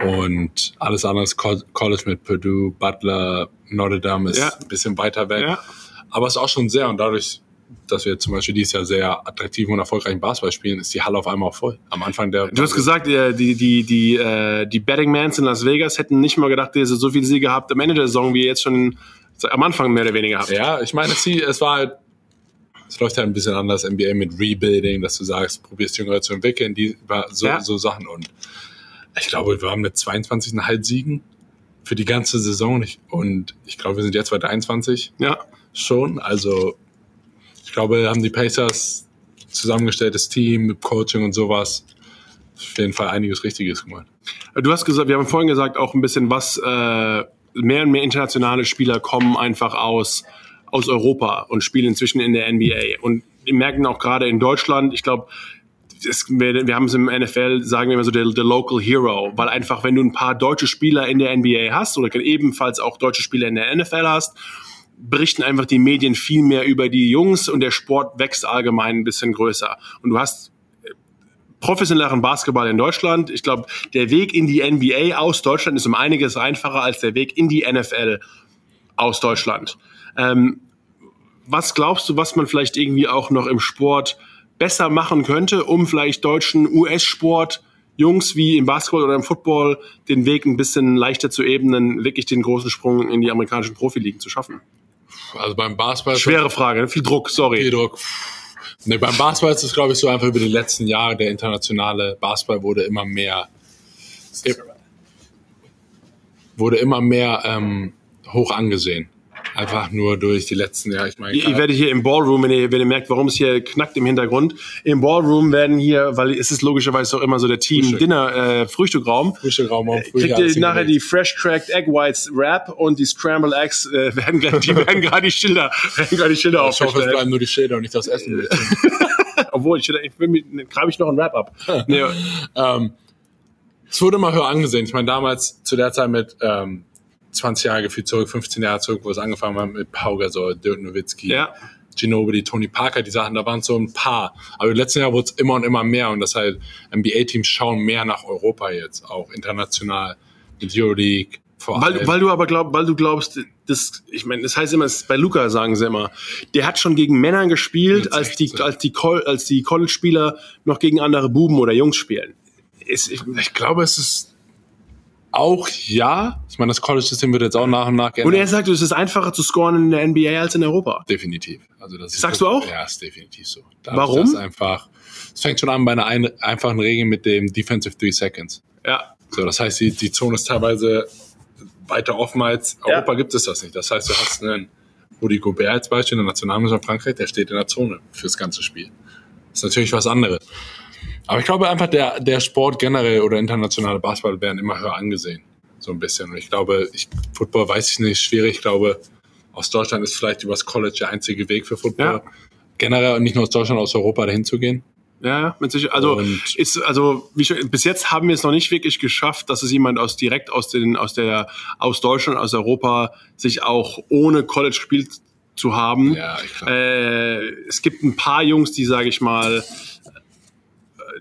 Und alles andere ist College mit Purdue, Butler, Notre Dame ist ja. ein bisschen weiter weg. Ja. Aber es ist auch schon sehr und dadurch dass wir zum Beispiel dieses Jahr sehr attraktiven und erfolgreichen Basketball spielen, ist die Halle auf einmal auch voll. Am Anfang der. Du hast gesagt, die, die, die, äh, die Betting Mans in Las Vegas hätten nicht mal gedacht, dass ihr so viele Siege habt am Ende der Saison, wie ihr jetzt schon am Anfang mehr oder weniger habt. Ja, ich meine, es, war halt, es läuft halt ein bisschen anders, NBA mit Rebuilding, dass du sagst, probierst Jüngere zu entwickeln, die so, ja. so Sachen und ich glaube, wir haben mit 22,5 Siegen für die ganze Saison. Und ich glaube, wir sind jetzt bei 23 Ja. schon. Also ich glaube, haben die Pacers zusammengestelltes Team mit Coaching und sowas auf jeden Fall einiges Richtiges gemacht. Du hast gesagt, wir haben vorhin gesagt, auch ein bisschen was, äh, mehr und mehr internationale Spieler kommen einfach aus, aus Europa und spielen inzwischen in der NBA. Und wir merken auch gerade in Deutschland, ich glaube, wir, wir haben es im NFL, sagen wir immer so, der, der Local Hero, weil einfach, wenn du ein paar deutsche Spieler in der NBA hast oder ebenfalls auch deutsche Spieler in der NFL hast, berichten einfach die Medien viel mehr über die Jungs und der Sport wächst allgemein ein bisschen größer. Und du hast professionelleren Basketball in Deutschland. Ich glaube, der Weg in die NBA aus Deutschland ist um einiges einfacher als der Weg in die NFL aus Deutschland. Ähm, was glaubst du, was man vielleicht irgendwie auch noch im Sport besser machen könnte, um vielleicht deutschen US-Sport Jungs wie im Basketball oder im Football den Weg ein bisschen leichter zu ebnen, wirklich den großen Sprung in die amerikanischen Profiligen zu schaffen? Also beim Basketball. Schwere Frage, ne? viel Druck, sorry. Viel Druck. Nee, beim Basketball ist es, glaube ich, so einfach über die letzten Jahre, der internationale Basketball wurde immer mehr, wurde immer mehr ähm, hoch angesehen. Einfach nur durch die letzten Jahre. Ich meine, Ihr, werdet hier im Ballroom, wenn ihr, wenn ihr merkt, warum es hier knackt im Hintergrund, im Ballroom werden hier, weil es ist logischerweise auch immer so der Team Frühstück. Dinner äh, Frühstückraum, Frühstückraum Frühstück, kriegt ihr nachher die. Fresh Cracked Egg Whites Wrap und die Scrambled Eggs äh, werden die werden gerade die Schilder, werden gerade die Schilder Ich hoffe, es bleiben nur die Schilder und nicht das Essen. Obwohl, ich, ich will mir, grabe ich noch ein Wrap ab. nee, ähm, es wurde immer höher angesehen. Ich meine, damals zu der Zeit mit ähm, 20 Jahre gefühlt zurück, 15 Jahre zurück, wo es angefangen hat mit Pau Gasol, Dirk Nowitzki, ja. Ginobili, Tony Parker, die Sachen, da waren so ein paar. Aber im letzten Jahr wurde es immer und immer mehr und das halt NBA-Teams schauen mehr nach Europa jetzt, auch international, mit Euroleague, vor Weil, allem. weil du aber glaub, weil du glaubst, das, ich meine, das heißt immer, das bei Luca sagen sie immer, der hat schon gegen Männer gespielt, als die, 16. als die, als die College-Spieler noch gegen andere Buben oder Jungs spielen. Ist, ich, ich glaube, es ist auch ja. Ich meine, das College-System wird jetzt auch nach und nach und geändert. er sagt, es ist einfacher zu scoren in der NBA als in Europa. Definitiv. Also das Sagst du auch? Ja, ist definitiv so. Warum? Das einfach, es fängt schon an bei einer ein, einfachen Regel mit dem Defensive Three Seconds. Ja. So, das heißt, die, die Zone ist teilweise weiter offen als Ja. Europa gibt es das nicht. Das heißt, du hast einen Rudi Gobert als Beispiel, der Nationalmannschaft Frankreich, der steht in der Zone fürs ganze Spiel. Das ist natürlich was anderes. Aber ich glaube einfach, der, der Sport generell oder internationale Basketball werden immer höher angesehen. So ein bisschen. Und ich glaube, ich, Football weiß ich nicht, schwierig. Ich glaube, aus Deutschland ist vielleicht übers College der einzige Weg für Football. Ja. Generell und nicht nur aus Deutschland, aus Europa dahin zu gehen. Ja, mit Sicherheit. Also, Und- ist, also wie schon, bis jetzt haben wir es noch nicht wirklich geschafft, dass es jemand aus direkt aus den, aus der, aus Deutschland, aus Europa sich auch ohne College gespielt zu haben. Ja, ich glaube. Äh, es gibt ein paar Jungs, die, sage ich mal,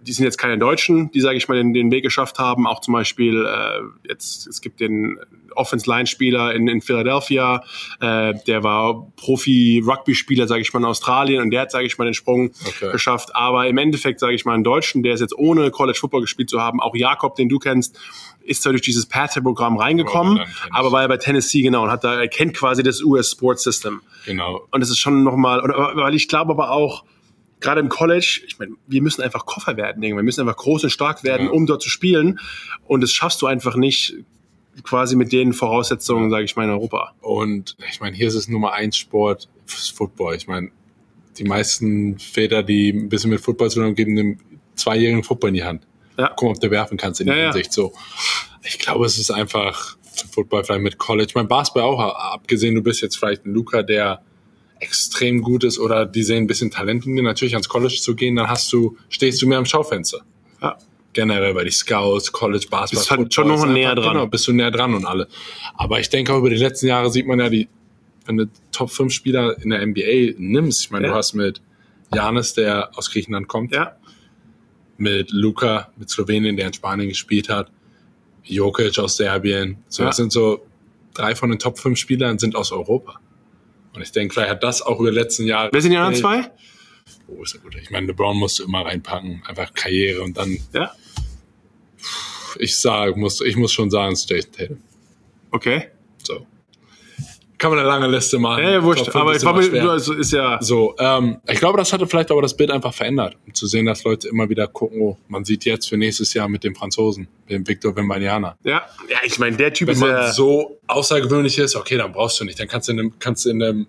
die sind jetzt keine Deutschen, die, sage ich mal, den, den Weg geschafft haben. Auch zum Beispiel, äh, jetzt, es gibt den Offense-Line-Spieler in, in Philadelphia, äh, der war Profi-Rugby-Spieler, sage ich mal, in Australien und der hat, sage ich mal, den Sprung Okay. geschafft. Aber im Endeffekt, sage ich mal, einen Deutschen, der es jetzt ohne College-Football gespielt zu haben, auch Jakob, den du kennst, ist zwar durch dieses Pathway-Programm reingekommen, Aber war er bei Tennessee, genau, und hat da, er kennt quasi das US-Sports-System. Genau. Und es ist schon nochmal, weil ich glaube aber auch, gerade im College, ich meine, wir müssen einfach Koffer werden, wir müssen einfach groß und stark werden, Ja. um dort zu spielen. Und das schaffst du einfach nicht quasi mit den Voraussetzungen, sage ich mal, in Europa. Und ich meine, hier ist es Nummer eins Sport Football. Ich meine, die meisten Väter, die ein bisschen mit Football zu tun haben, geben dem zweijährigen Football in die Hand. Ja. Gucken, ob du werfen kannst in Ja, der. Hinsicht. So, ich glaube, es ist einfach Football vielleicht mit College. Mein Basketball auch, abgesehen, du bist jetzt vielleicht ein Luca, der extrem gut ist oder die sehen ein bisschen Talent in dir, natürlich ans College zu gehen, dann hast du, stehst du mehr am Schaufenster. Ja. Generell bei die Scouts, College Basketball. Bist halt schon noch näher dran. Genau, bist du näher dran und alle. Aber ich denke auch über die letzten Jahre sieht man ja die, wenn du Top 5 Spieler in der NBA nimmst, ich meine, Ja. du hast mit Janis, der aus Griechenland kommt, Ja, mit Luca, mit Slowenien, der in Spanien gespielt hat, Jokic aus Serbien. So, Ja. das sind so drei von den Top 5 Spielern sind aus Europa. Und ich denke, vielleicht hat das auch über die letzten Jahre. wer sind die anderen zwei? Oh, ist ja gut. Ich meine, LeBron musst du immer reinpacken, einfach Karriere und dann, Ja, ich sage, muss, ich muss schon sagen, Jason Tatum. okay. Kann man eine lange Liste machen. Ja, ja wurscht. Aber ich war mir, also ist ja. So, ähm, ich glaube, das hatte vielleicht aber das Bild einfach verändert. Um zu sehen, dass Leute immer wieder gucken, oh, man sieht jetzt für nächstes Jahr mit dem Franzosen, dem Victor Wembanyama. Ja, ja ich meine, der Typ Wenn ist man ja. so außergewöhnlich ist, okay, dann brauchst du nicht. Dann kannst du in einem, kannst du in einem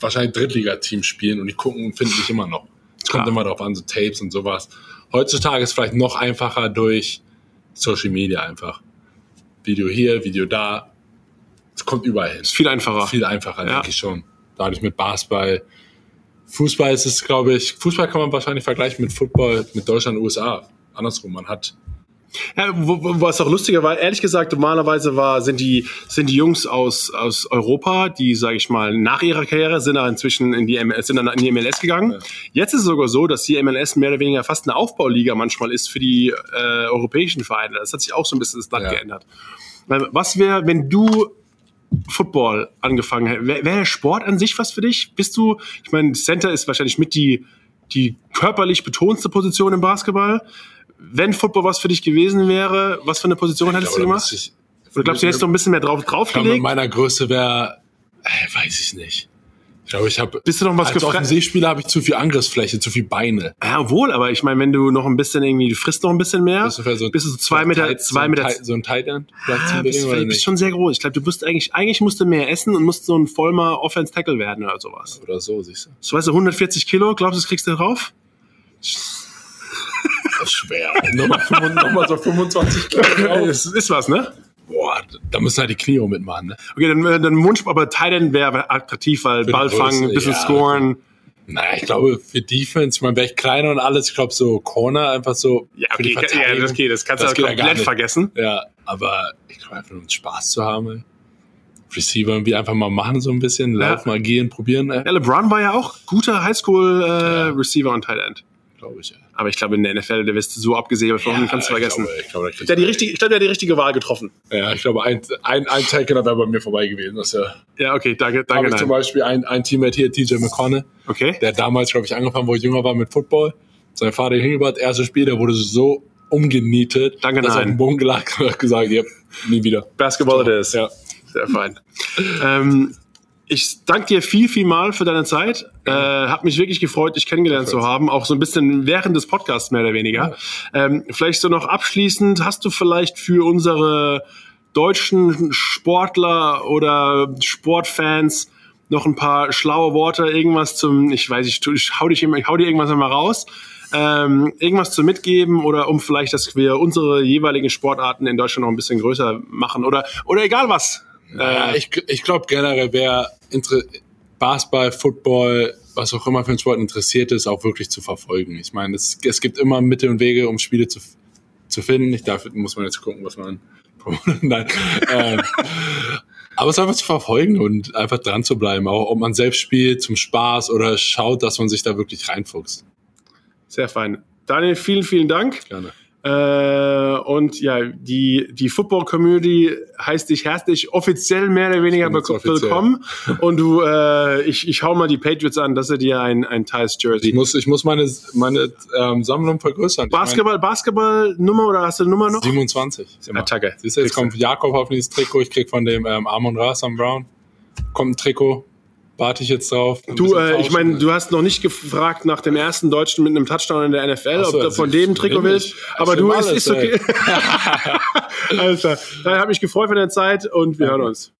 wahrscheinlich Drittligateam spielen und die gucken und finden dich immer noch. Es kommt immer darauf an, so Tapes und sowas. Heutzutage ist es vielleicht noch einfacher durch Social Media einfach. Video hier, Video da. Es kommt überall hin. ist viel einfacher. Viel einfacher, Ja. denke ich schon. Dadurch mit Basketball. Fußball ist es, glaube ich, Fußball kann man wahrscheinlich vergleichen mit Football, mit Deutschland, USA. Andersrum, man hat Ja, was auch lustiger war, ehrlich gesagt, normalerweise war, sind die, sind die Jungs aus, aus Europa, die, sage ich mal, nach ihrer Karriere sind da inzwischen in die, MLS, sind dann in die MLS gegangen. Ja. Jetzt ist es sogar so, dass die MLS mehr oder weniger fast eine Aufbauliga manchmal ist für die äh, europäischen Vereine. Das hat sich auch so ein bisschen das Blatt Ja. geändert. Weil Was wäre, wenn du Football angefangen hättest? Wäre wär der Sport an sich was für dich? Bist du, ich meine, Center ist wahrscheinlich mit die, die körperlich betonste Position im Basketball. Wenn Football was für dich gewesen wäre, was für eine Position hättest du glaube, da gemacht? ich- Oder glaubst du, hättest du noch ein bisschen mehr drauf, Ich glaube, draufgelegt? meiner Größe wäre, äh, weiß ich nicht. Ich glaube, ich habe Bist du noch was als gefragt? Offensivspieler habe ich zu viel Angriffsfläche, zu viel Beine. Ja, wohl, aber ich meine, wenn du noch ein bisschen irgendwie, du frisst noch ein bisschen mehr, Bist du vielleicht so, bist du so zwei so Meter, tight- zwei so Meter, ein tight- so ein Tight End ah, bist, du bist schon sehr groß. Ich glaube, du musst eigentlich, eigentlich musst du mehr essen und musst so ein vollmer Offense-Tackle werden oder sowas. Oder so, siehst du. So, weißt du, 140 Kilo, glaubst du, das kriegst du drauf? Das ist schwer. nochmal, 25, nochmal so 25 Kilo drauf. Das ist was, ne? Boah, da müssen halt die Knie auch mitmachen, ne? Okay, dann, äh, dann Wunsch, aber Titan wäre attraktiv, weil Ball fangen, ein bisschen ja. scoren. Naja, ich glaube, für Defense, ich meine, wäre ich kleiner und alles, ich glaube, so Corner einfach so. Ja, okay, ja, das geht, das kannst Das du ja ja gar komplett nicht. vergessen. Ja, aber ich glaube einfach um Spaß zu haben. Receiver irgendwie einfach mal machen, so ein bisschen, Ja. laufen, agieren, probieren, ey. Ja, LeBron war ja auch guter Highschool-Receiver und Tight End. Glaube ich, ey. Aber ich glaube, in der NFL, der wirst du so abgesäbelt von, kannst du ich vergessen. Glaube, ich glaube, da kriegt der hat die richtige, ich glaube, der hat die richtige Wahl getroffen. Ja, ich glaube, ein, ein, ein Tackler wäre bei mir vorbei gewesen. Das ja, Ja, okay, danke, habe danke, ich zum nein. Beispiel ein, ein Teammate hier, TJ McConnell, Okay. der damals, glaube ich, angefangen, wo ich jünger war mit Football. Sein Vater hingebracht, erstes Spiel, der wurde so umgenietet, Danke, dass er auf nein. den Boden gelegt und hat gesagt, ja, nie wieder. Basketball it is. Ja. Sehr fein. ähm, ich danke dir viel, viel mal für deine Zeit. Äh, hat mich wirklich gefreut, dich kennengelernt zu haben. Auch so ein bisschen während des Podcasts mehr oder weniger. Ähm, vielleicht so noch abschließend, hast du vielleicht für unsere deutschen Sportler oder Sportfans noch ein paar schlaue Worte, irgendwas zum, ich weiß, ich, tu- ich hau, dich, immer- ich hau dir irgendwas immer raus, ähm, irgendwas zu mitgeben oder um vielleicht, dass wir unsere jeweiligen Sportarten in Deutschland noch ein bisschen größer machen oder, oder egal was. Ja, Äh, ich ich glaube generell, wer Inter Basketball, Football, was auch immer für einen Sport interessiert ist, auch wirklich zu verfolgen. Ich meine, es, es gibt immer Mittel und Wege, um Spiele zu, zu finden. Ich dafür muss man jetzt gucken, was man. Nein. ähm, aber es einfach zu verfolgen und einfach dran zu bleiben, auch ob man selbst spielt zum Spaß oder schaut, dass man sich da wirklich reinfuchst. Sehr fein. Daniel, vielen, vielen Dank. Gerne. Äh, und ja, die, die Football-Community heißt dich herzlich offiziell mehr oder weniger Ich willkommen. Und du, äh, ich, ich hau mal die Patriots an, dass sie dir ein, ein Thais Ich Jersey. muss, ich muss meine, meine ähm, Sammlung vergrößern. Ich Basketball, Basketball-Nummer oder hast du eine Nummer noch? meine, 27. Ist immer. Attacke. Siehst du, jetzt kommt Jakob auf dieses Trikot. Ich krieg von dem ähm, Amon Ra, Sam Brown. Kommt ein Trikot. Warte ich jetzt drauf. Du, äh, ich meine, du hast noch nicht gefragt nach dem ersten Deutschen mit einem Touchdown in der NFL, so, ob du also von dem Trikot will willst. Aber du, will ist, okay. Alles klar. Dann habe mich gefreut für deine Zeit und wir hören uns.